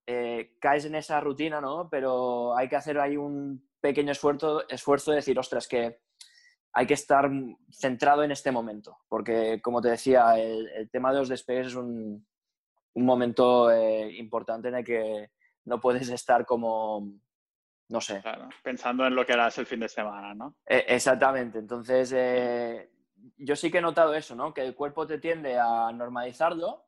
eh, caes en esa rutina, ¿no? Pero hay que hacer ahí un pequeño esfuerzo, esfuerzo de decir, ostras, que hay que estar centrado en este momento, porque como te decía, el, tema de los despegues es un, momento eh, importante en el que no puedes estar como, no sé. pensando en lo que harás el fin de semana, ¿no? E, exactamente, entonces eh, yo sí que he notado eso, ¿no? Que el cuerpo te tiende a normalizarlo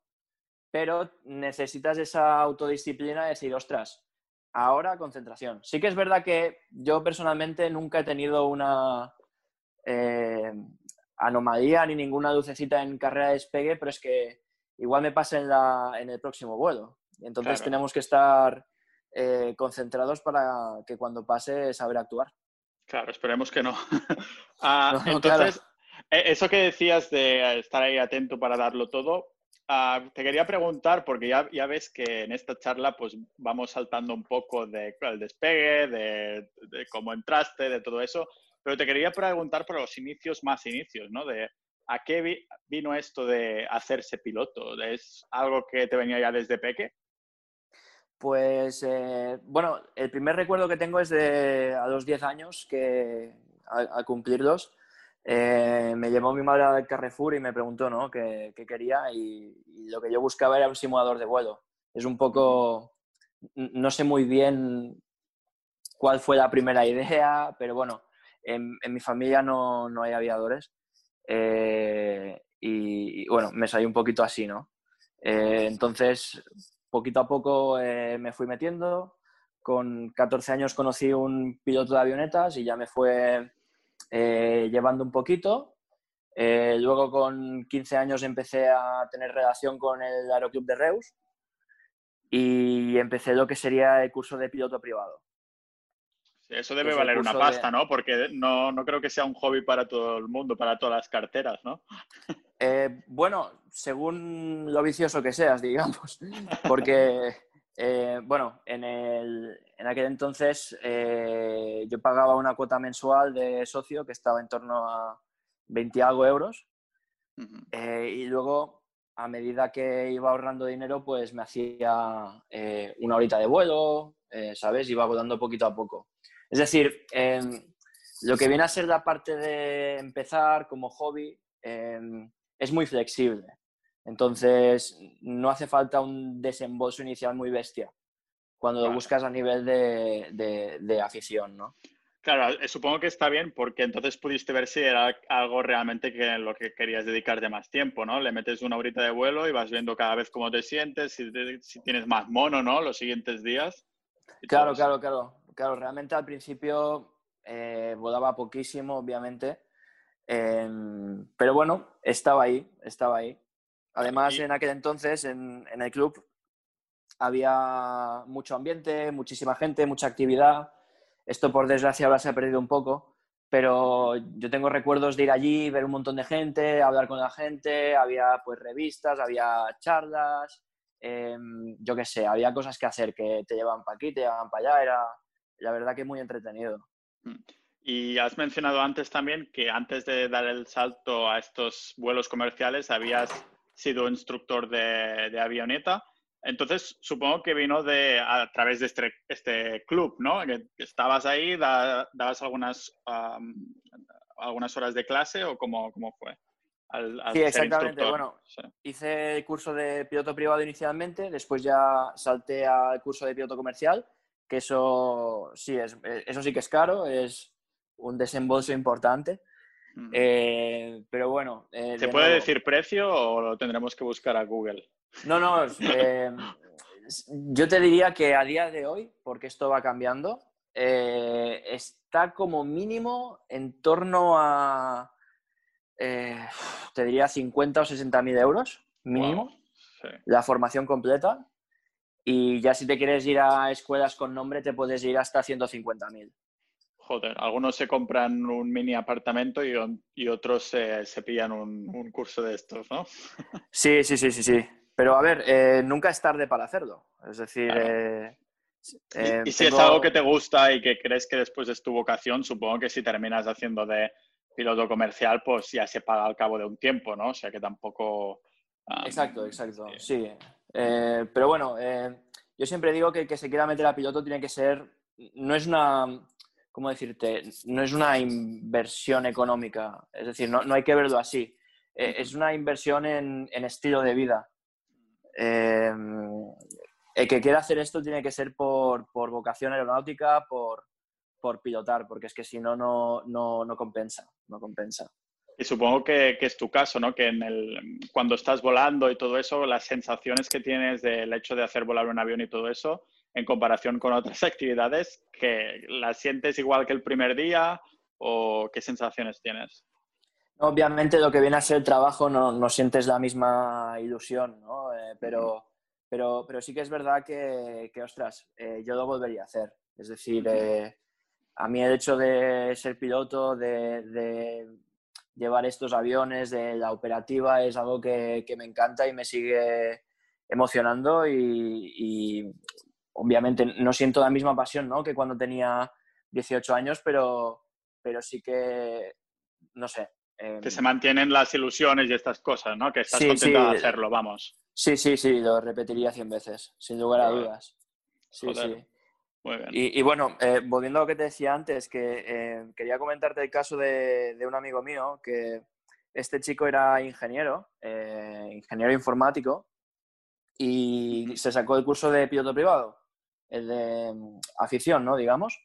pero necesitas esa autodisciplina de decir, ostras, ahora concentración. Sí que es verdad que yo personalmente nunca he tenido una eh, anomalía ni ninguna lucecita en carrera de despegue, pero es que igual me pasa en, la, en el próximo vuelo. Entonces tenemos que estar eh, concentrados para que cuando pase saber actuar. Claro, esperemos que no. <laughs> Ah, entonces, e, eso que decías de estar ahí atento para darlo todo, Ah, te quería preguntar, porque ya, ya, ves que en esta charla pues vamos saltando un poco de, del despegue, de, cómo entraste, de todo eso, pero te quería preguntar por los inicios más inicios, ¿no? De a qué vino esto de hacerse piloto. ¿Es algo que te venía ya desde peque? Pues, eh, bueno, el primer recuerdo que tengo es de a los 10 años, que al cumplirlos, eh, me llevó mi madre al Carrefour y me preguntó ¿no? qué, quería y, lo que yo buscaba era un simulador de vuelo. Es un poco, no sé muy bien cuál fue la primera idea, pero bueno, en, mi familia no, no hay aviadores. Eh, y, bueno, me salí un poquito así, ¿no? Eh, entonces, poquito a poco eh, me fui metiendo. Con 14 años conocí un piloto de avionetas y ya me fue llevando un poquito. luego con 15 años empecé a tener relación con el Aeroclub de Reus y empecé lo que sería el curso de piloto privado eso debe valer una pasta, ¿no? Porque no, no, creo que sea un hobby para todo el mundo, para todas las carteras, ¿no? <laughs> Eh, bueno, según lo vicioso que seas, digamos. Porque, eh, bueno, en, el, en, aquel entonces eh, yo pagaba una cuota mensual de socio que estaba en torno a 20 algo euros. y luego, a medida que iba ahorrando dinero, pues me hacía una horita de vuelo, ¿sabes? Iba volando poquito a poco. Es decir, em, lo que viene a ser la parte de empezar como hobby em, es muy flexible. Entonces, no hace falta un desembolso inicial muy bestia cuando lo buscas a nivel de, afición, ¿no? Claro, eh, supongo que está bien porque entonces pudiste ver si era algo realmente que lo que querías dedicarte más tiempo, ¿no? Le metes una horita de vuelo y vas viendo cada vez cómo te sientes, si, si tienes más mono, ¿no? Los siguientes días. Claro, claro, claro claro, realmente al principio eh, volaba poquísimo, obviamente. Em, pero bueno, estaba ahí, estaba ahí. Además, en aquel entonces, en, el club, había mucho ambiente, muchísima gente, mucha actividad. Esto, por desgracia, ahora se ha perdido un poco, pero yo tengo recuerdos de ir allí, ver un montón de gente, hablar con la gente, había pues revistas, había charlas, em, yo qué sé, había cosas que hacer que te llevaban para aquí, te llevaban para allá, era, la verdad que muy entretenido. Mm. Y has mencionado antes también que antes de dar el salto a estos vuelos comerciales habías sido instructor de, avioneta. Entonces, supongo que vino de, a través de este, este club, ¿no? Que estabas ahí, dabas algunas, algunas horas de clase o cómo, cómo fue. sí, exactamente. Bueno, hice el curso de piloto privado inicialmente, después ya salté al curso de piloto comercial que eso sí, es, eh, eso sí que es caro, es un desembolso importante. Eh, pero bueno. Eh, ¿Se puede decir precio o lo tendremos que buscar a Google? No, no. <laughs> yo te diría que a día de hoy, porque esto va cambiando, está como mínimo en torno a. te diría 50 o 60 mil euros, mínimo. La formación completa. Y ya si te quieres ir a escuelas con nombre, te puedes ir hasta 150.000. Joder, algunos se compran un mini apartamento y, otros se, pillan un, curso de estos, ¿no? <laughs> Sí, sí, sí, sí, sí. Pero a ver, eh, nunca es tarde para hacerlo. Es decir, eh, y, eh, si es algo que te gusta y que crees que después es tu vocación, supongo que si terminas haciendo de piloto comercial, pues ya se paga al cabo de un tiempo, ¿no? O sea que tampoco... exacto, exacto, sí. Eh, pero bueno, eh, yo siempre digo que el que se quiera meter a piloto tiene que ser, no es una, ¿cómo decirte? No es una inversión económica, es decir, no, hay que verlo así. Eh, es una inversión en, estilo de vida. el que quiera hacer esto tiene que ser por, vocación aeronáutica, por, por pilotar, porque es que si no, no, no compensa, no compensa. Y supongo que, es tu caso, ¿no? Que en el, cuando estás volando y todo eso, las sensaciones que tienes del hecho de hacer volar un avión y todo eso, en comparación con otras <laughs> actividades, que las sientes igual que el primer día o qué sensaciones tienes? Obviamente lo que viene a ser el trabajo no, no sientes la misma ilusión, ¿no? Eh, pero, pero, pero sí que es verdad que, que ostras, eh, yo lo volvería a hacer. Es decir, eh, a mí el hecho de ser piloto, de llevar estos aviones de la operativa es algo que, me encanta y me sigue emocionando y, obviamente no siento la misma pasión ¿no? que cuando tenía 18 años, pero, pero sí que, no sé. Em, que se mantienen las ilusiones y estas cosas, ¿no? Que estás contento de hacerlo, vamos. Sí, sí, sí, lo repetiría 100 veces, sin lugar a dudas. Sí, sí. Y, bueno, eh, volviendo a lo que te decía antes, que eh, quería comentarte el caso de, un amigo mío, que este chico era ingeniero, eh, ingeniero informático, y se sacó el curso de piloto privado, el de mm, afición, ¿no? Digamos.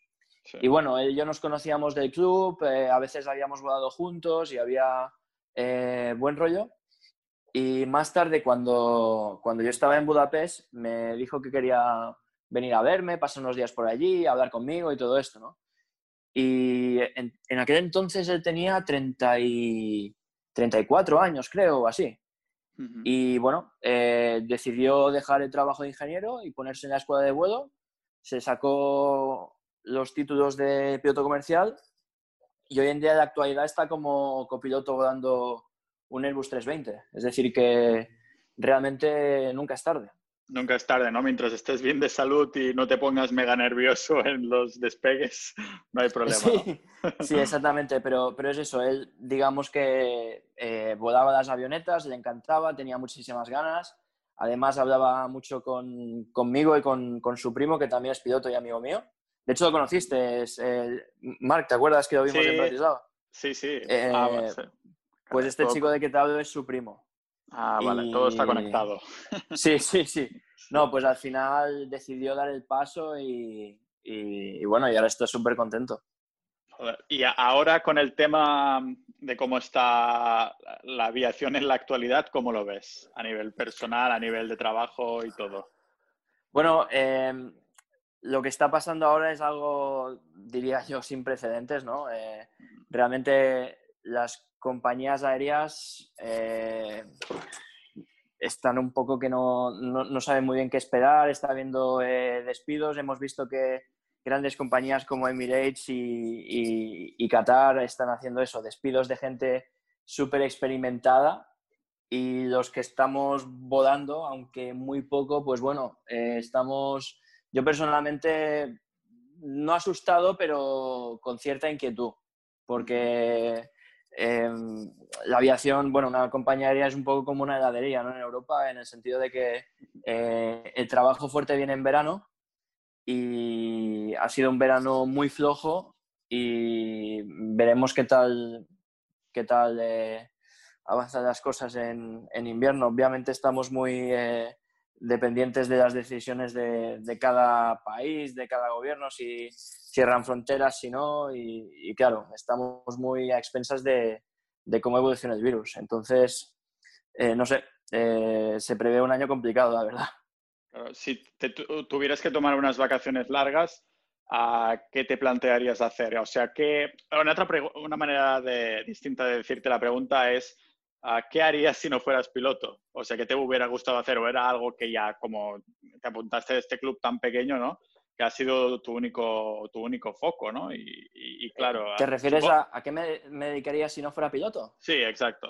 Y bueno, él y yo nos conocíamos del club, eh, a veces habíamos volado juntos y había eh, buen rollo. Y más tarde, cuando, cuando yo estaba en Budapest, me dijo que quería venir a verme, pasar unos días por allí, hablar conmigo y todo esto, ¿no? Y en, en aquel entonces él tenía 30 y, 34 años, creo, o así. Y bueno, eh, decidió dejar el trabajo de ingeniero y ponerse en la escuela de vuelo. Se sacó los títulos de piloto comercial y hoy en día de actualidad está como copiloto volando un Airbus 320. Es decir, que realmente nunca es tarde. Nunca es tarde, ¿no? Mientras estés bien de salud y no te pongas mega nervioso en los despegues, no hay problema. Sí, <laughs> sí exactamente, pero, pero es eso, él digamos que eh, volaba las avionetas, le encantaba, tenía muchísimas ganas, además hablaba mucho con, conmigo y con, con, su primo, que también es piloto y amigo mío. De hecho, lo conociste, es, Mark, ¿te acuerdas que lo vimos en Bratislava? Sí, sí. Eh, ah, pues este chico de que te hablo es su primo. Ah, vale, todo está conectado. <laughs> Sí, sí, sí. No, pues al final decidió dar el paso y, bueno, y ahora estoy súper contento. Y ahora con el tema de cómo está la aviación en la actualidad, ¿cómo lo ves? A nivel personal, a nivel de trabajo y todo. Bueno, em, lo que está pasando ahora es algo, diría yo, sin precedentes, ¿no? Eh, realmente las compañías aéreas eh, están un poco que no, no, saben muy bien qué esperar, está habiendo eh, despidos, hemos visto que grandes compañías como Emirates y, y, Qatar están haciendo eso, despidos de gente súper experimentada. Y los que estamos volando, aunque muy poco, pues bueno, eh, estamos, yo personalmente no asustado, pero con cierta inquietud, porque Em, la aviación, bueno, una compañía aérea es un poco como una heladería ¿no? en Europa, en el sentido de que eh, el trabajo fuerte viene en verano y ha sido un verano muy flojo y veremos qué tal, qué tal eh, avanzan las cosas en, en, invierno. Obviamente estamos muy eh, dependientes de las decisiones de, de, cada país, de cada gobierno, si cierran fronteras, si no, y, claro, estamos muy a expensas de, cómo evoluciona el virus. Entonces, eh, no sé, eh, se prevé un año complicado, la verdad. si tuvieras que tomar unas vacaciones largas, ¿qué te plantearías hacer? O sea, que una, otra una manera distinta de decirte la pregunta es ¿qué harías si no fueras piloto? O sea, ¿qué te hubiera gustado hacer? ¿O era algo que ya, como te apuntaste de este club tan pequeño, ¿no? Que ha sido tu único, tu único foco, ¿no? Y, claro... ¿Te refieres a, a, qué me, me dedicaría si no fuera piloto? Sí, exacto.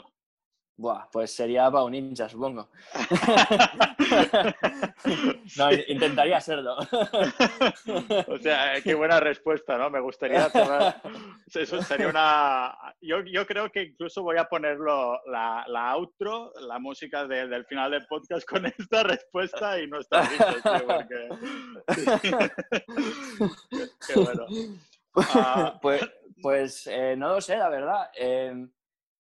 Buah, pues sería para un ninja, supongo. <laughs> no, intentaría serlo. o sea, qué buena respuesta, ¿no? Me gustaría tomar... <laughs> Eso sería una... Yo, yo, creo que incluso voy a ponerlo, la, la outro, la música del final del podcast con esta respuesta y no está listo, tío, porque... <laughs> qué, bueno. Ah, pues, pues eh, no lo sé, la verdad. Eh,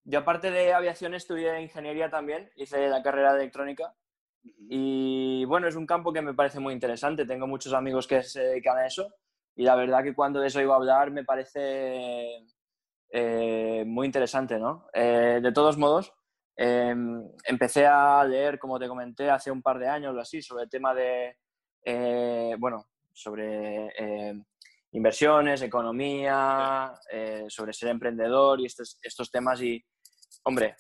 yo aparte de aviación estudié ingeniería también, hice la carrera de electrónica. Y bueno, es un campo que me parece muy interesante, tengo muchos amigos que se dedican a eso. Y la verdad que cuando de eso iba a hablar me parece eh, muy interesante, ¿no? Eh, de todos modos, em, empecé a leer, como te comenté, hace un par de años o así, sobre el tema de, eh, bueno, sobre inversiones, economía, sobre ser emprendedor y estos, estos temas y hombre,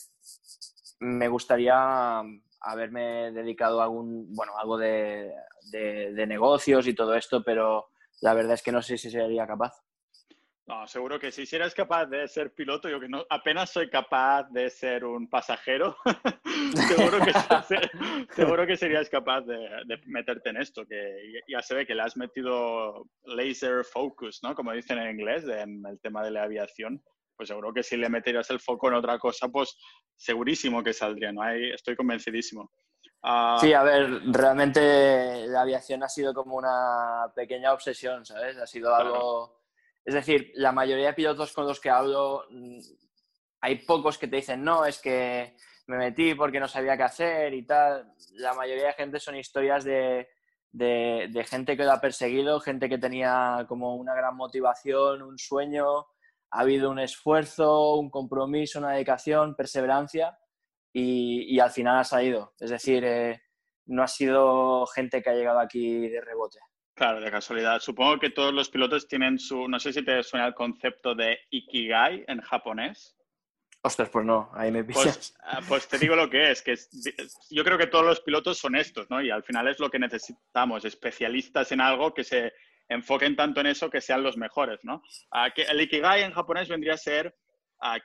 me gustaría haberme dedicado a algún, bueno, algo de, negocios y todo esto, pero la verdad es que no sé si sería capaz. No, seguro que sí. Si eres capaz de ser piloto, yo que no, apenas soy capaz de ser un pasajero, <laughs> seguro, que, seguro que serías capaz de, meterte en esto, que ya se ve que le has metido laser focus, ¿no? Como dicen en inglés, en el tema de la aviación pues seguro que si le metieras el foco en otra cosa, pues segurísimo que saldría, ¿no? Ahí estoy convencidísimo. Ah, sí, a ver, realmente la aviación ha sido como una pequeña obsesión, ¿sabes? Ha sido algo... Es decir, la mayoría de pilotos con los que hablo, mm, hay pocos que te dicen, no, es que me metí porque no sabía qué hacer y tal. La mayoría de gente son historias de de, gente que lo ha perseguido, gente que tenía como una gran motivación, un sueño, ha habido un esfuerzo, un compromiso, una dedicación, perseverancia y, al final ha salido. Es decir, eh, no ha sido gente que ha llegado aquí de rebote. Claro, de casualidad. Supongo que todos los pilotos tienen su, no sé si te suena el concepto de Ikigai en japonés. Ostras, pues no, ahí me pues, pisas. Pues, pues, te digo lo que es, que yo creo que todos los pilotos son estos, ¿no? Y al final es lo que necesitamos, especialistas en algo que se enfoquen tanto en eso que sean los mejores, ¿no? que el Ikigai en japonés vendría a ser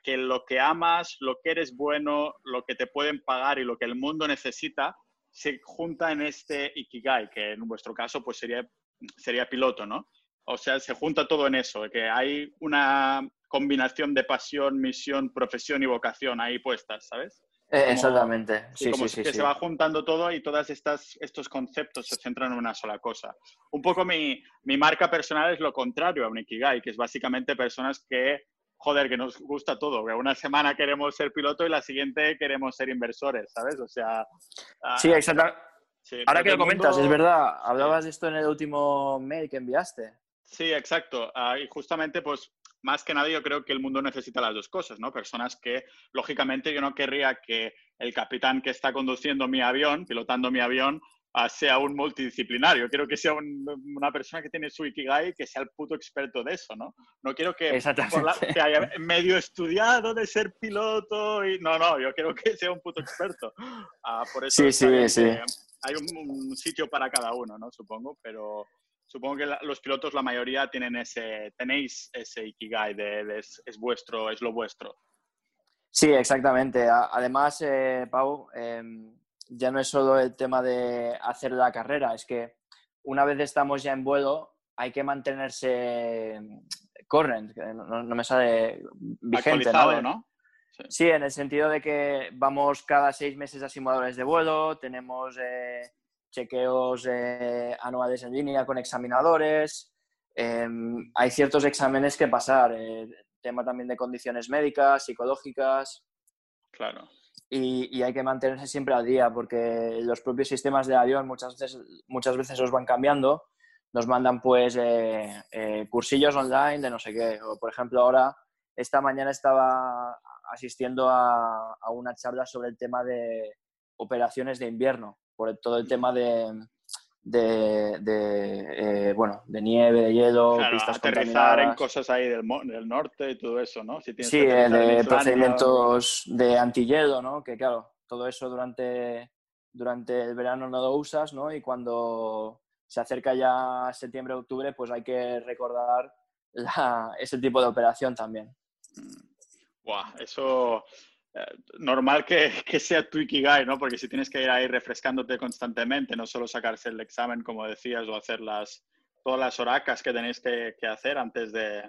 que lo que amas, lo que eres bueno, lo que te pueden pagar y lo que el mundo necesita, se junta en este Ikigai, que en vuestro caso pues sería, sería piloto, ¿no? O sea, se junta todo en eso, que hay una combinación de pasión, misión, profesión y vocación ahí puestas, ¿sabes? Eh, exactamente. Sí, como que se va juntando todo y todos estos conceptos se centran en una sola cosa. Un poco mi, mi marca personal es lo contrario a un Ikigai, que es básicamente personas que joder, que nos gusta todo, que una semana queremos ser piloto y la siguiente queremos ser inversores, ¿sabes? O sea... Ah, sí. Ahora que lo comentas, es verdad, hablabas de esto en el último mail que enviaste. Sí, exacto. Ah, y justamente, pues, más que nada yo creo que el mundo necesita las dos cosas, ¿no? Personas que, lógicamente, yo no querría que el capitán que está conduciendo mi avión, pilotando mi avión, sea un multidisciplinario. Quiero que sea una persona que tiene su Ikigai que sea el puto experto de eso, ¿no? No quiero que, que haya medio estudiado de ser piloto y... No, no, yo quiero que sea un puto experto. Ah, por eso sí, sí, sí. hay un, sitio para cada uno, ¿no? Supongo, pero supongo que los pilotos, la mayoría, tienen ese, tenéis ese Ikigai de, es, vuestro, es lo vuestro. Sí, exactamente. Además, eh, Pau, em, ya no es solo el tema de hacer la carrera, es que una vez estamos ya en vuelo, hay que mantenerse current, no, no me sale vigente, ¿no? Sí. en el sentido de que vamos cada seis meses a simuladores de vuelo, tenemos eh, chequeos eh, anuales en línea con examinadores, em, hay ciertos exámenes que pasar, eh, tema también de condiciones médicas, psicológicas. Claro y, hay que mantenerse siempre al día porque los propios sistemas de avión muchas veces, muchas veces los van cambiando. Nos mandan pues eh, eh, cursillos online de no sé qué. O, por ejemplo, ahora, esta mañana estaba asistiendo a una charla sobre el tema de operaciones de invierno, por todo el tema de, de, de eh, bueno, de nieve, de hielo, pistas aterrizar en cosas ahí del, del, norte y todo eso, ¿no? sí, de procedimientos de antihielo, ¿no? Que claro, todo eso durante, durante el verano no lo usas, ¿no? Y cuando se acerca ya septiembre, octubre, pues hay que recordar ese tipo de operación también. Buah, eso eh, normal que, que, sea tu Ikigai, ¿no? Porque si tienes que ir ahí refrescándote constantemente, no solo sacarse el examen, como decías, o hacer las, todas las horacas que tenéis que, que hacer antes de,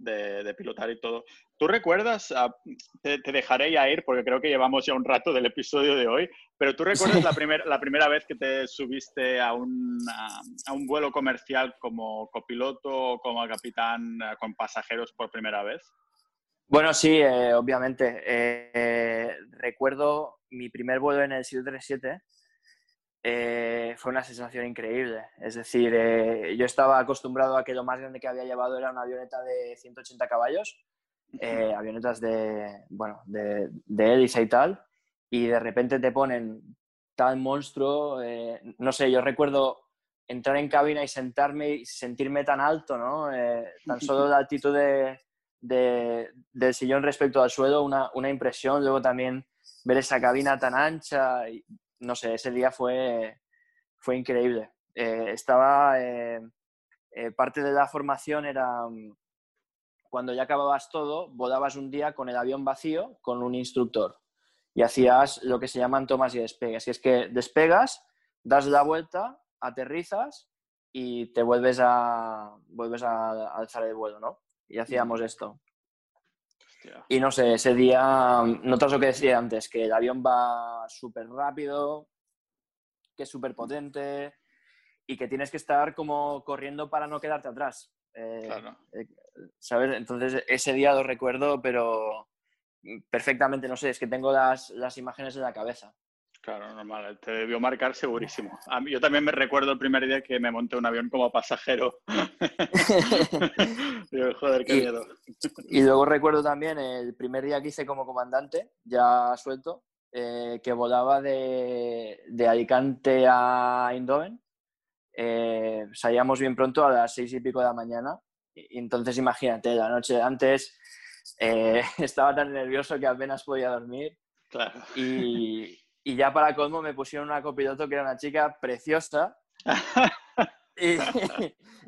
de, pilotar y todo. ¿Tú recuerdas, ah, te, dejaré ya ir porque creo que llevamos ya un rato del episodio de hoy, pero tú recuerdas la, primer, la primera vez que te subiste a un, a, un vuelo comercial como copiloto o como capitán ah, con pasajeros por primera vez? Bueno, sí, eh, obviamente. Eh, recuerdo mi primer vuelo en el 737. Eh, fue una sensación increíble. Es decir, yo estaba acostumbrado a que lo más grande que había llevado era una avioneta de 180 caballos, avionetas de, bueno, de, de, hélice y tal, y de repente te ponen tal monstruo. no sé, yo recuerdo entrar en cabina y sentarme y sentirme tan alto, ¿no? tan solo la <laughs> altitud de de, del sillón respecto al suelo, una, una, impresión. Luego también ver esa cabina tan ancha, y, no sé, ese día fue, fue increíble. Eh, estaba, eh, eh, parte de la formación era mm, cuando ya acababas todo, volabas un día con el avión vacío con un instructor y hacías lo que se llaman tomas y despegues. Y es que despegas, das la vuelta, aterrizas y te vuelves a, vuelves a alzar el vuelo, ¿no? Y hacíamos esto. Y no sé, ese día, notas lo que decía antes, que el avión va súper rápido, que es súper potente y que tienes que estar como corriendo para no quedarte atrás. Eh, eh, ¿Sabes? Entonces ese día lo recuerdo, pero perfectamente, no sé, es que tengo las, las imágenes en la cabeza. Claro, normal, te debió marcar segurísimo. A mí, yo también me recuerdo el primer día que me monté un avión como pasajero. <laughs> Joder, qué miedo. Y luego recuerdo también el primer día que hice como comandante, ya suelto, eh, que volaba de, de, Alicante a Eindhoven. Eh, salíamos bien pronto a las seis y pico de la mañana. Y, entonces imagínate, la noche antes eh, <laughs> estaba tan nervioso que apenas podía dormir. Claro. Y, y ya para colmo me pusieron una copiloto que era una chica preciosa. <laughs> y,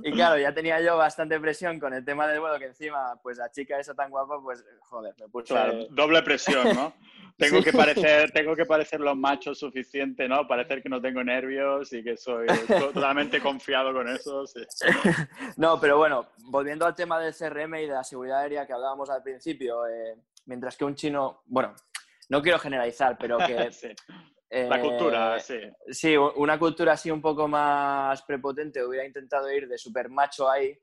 y, claro, ya tenía yo bastante presión con el tema del vuelo, que encima, pues la chica esa tan guapa, pues joder, me puso... Claro, doble presión, ¿no? <laughs> tengo, sí. que parecer, tengo que parecer los machos suficiente, ¿no? Parecer que no tengo nervios y que soy totalmente confiado con eso. Sí. <laughs> no, pero bueno, volviendo al tema del CRM y de la seguridad aérea que hablábamos al principio, eh, mientras que un chino, bueno, no quiero generalizar, pero que... <laughs> sí. eh, la cultura, sí. Sí, una cultura así un poco más prepotente, hubiera intentado ir de super macho ahí.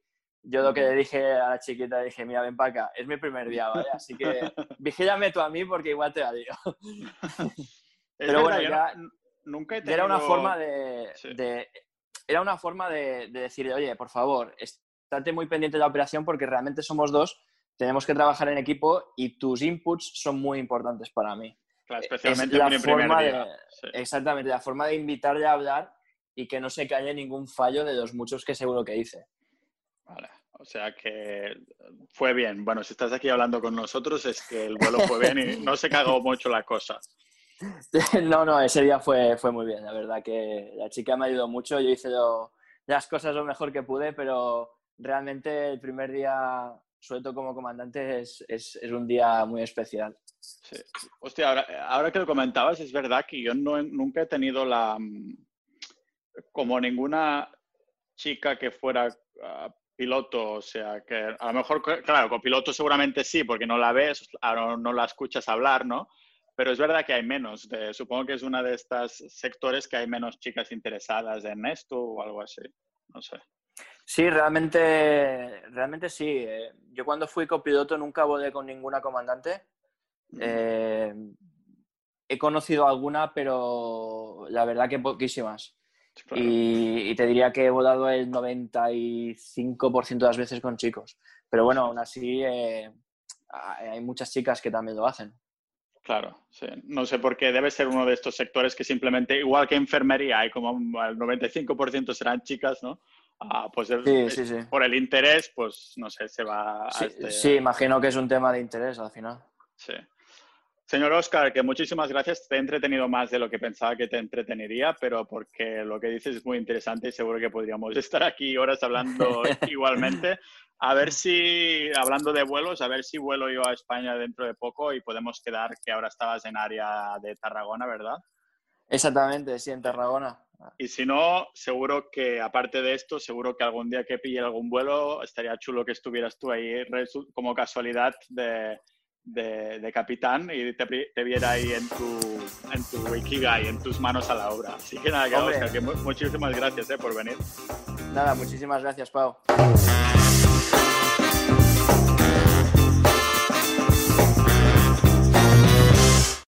Yo lo que le dije a la chiquita, dije, mira, ven para acá, es mi primer día, ¿vale? Así que <laughs> vigílame tú a mí porque igual te la <laughs> digo. pero bueno, ya, nunca he tenido... era una forma de, sí. de era una forma de, de decir, oye, por favor, estate muy pendiente de la operación porque realmente somos dos tenemos que trabajar en equipo y tus inputs son muy importantes para mí. Claro, especialmente la en forma de, sí. Exactamente, la forma de invitarle a hablar y que no se calle ningún fallo de los muchos que seguro que hice. Vale, o sea que fue bien. Bueno, si estás aquí hablando con nosotros es que el vuelo fue bien y <laughs> no se cagó mucho la cosa. <laughs> No, no, ese día fue, fue muy bien, la verdad que la chica me ayudó mucho, yo hice lo, las cosas lo mejor que pude, pero realmente el primer día suelto como comandante es, es, es, un día muy especial. Sí. Hostia, ahora, ahora, que lo comentabas, es verdad que yo no, nunca he tenido la... como ninguna chica que fuera uh, piloto, o sea, que a lo mejor, claro, con piloto seguramente sí, porque no la ves, no, no la escuchas hablar, ¿no? Pero es verdad que hay menos. Supongo que es una de estas sectores que hay menos chicas interesadas en esto o algo así. No sé. Sí, realmente, realmente sí. Eh, yo cuando fui copiloto nunca volé con ninguna comandante. Eh, he conocido alguna, pero la verdad que poquísimas. Claro. Y, y, te diría que he volado el 95% de las veces con chicos. Pero bueno, aún así eh, hay muchas chicas que también lo hacen. Claro, sí. No sé por qué debe ser uno de estos sectores que simplemente, igual que enfermería, hay como el 95% serán chicas, ¿no? Ah, pues el, sí, sí, sí. por el interés, pues no sé, se va a este... sí, imagino que es un tema de interés al final. Sí. Señor Oscar, que muchísimas gracias. Te he entretenido más de lo que pensaba que te entreteniría, pero porque lo que dices es muy interesante y seguro que podríamos <laughs> estar aquí horas hablando <laughs> igualmente. A ver si, <laughs> hablando de vuelos, a ver si vuelo yo a España dentro de poco y podemos quedar, que ahora estabas en área de Tarragona, ¿verdad? Exactamente, sí, en Tarragona. Y si no, seguro que aparte de esto, seguro que algún día que pille algún vuelo, estaría chulo que estuvieras tú ahí como casualidad de, de, de capitán y te, te, viera ahí en tu, en tu Ikigai, en tus manos a la obra. Así que nada, que, Oscar, que muchísimas gracias eh, por venir. Nada, muchísimas gracias, Pau.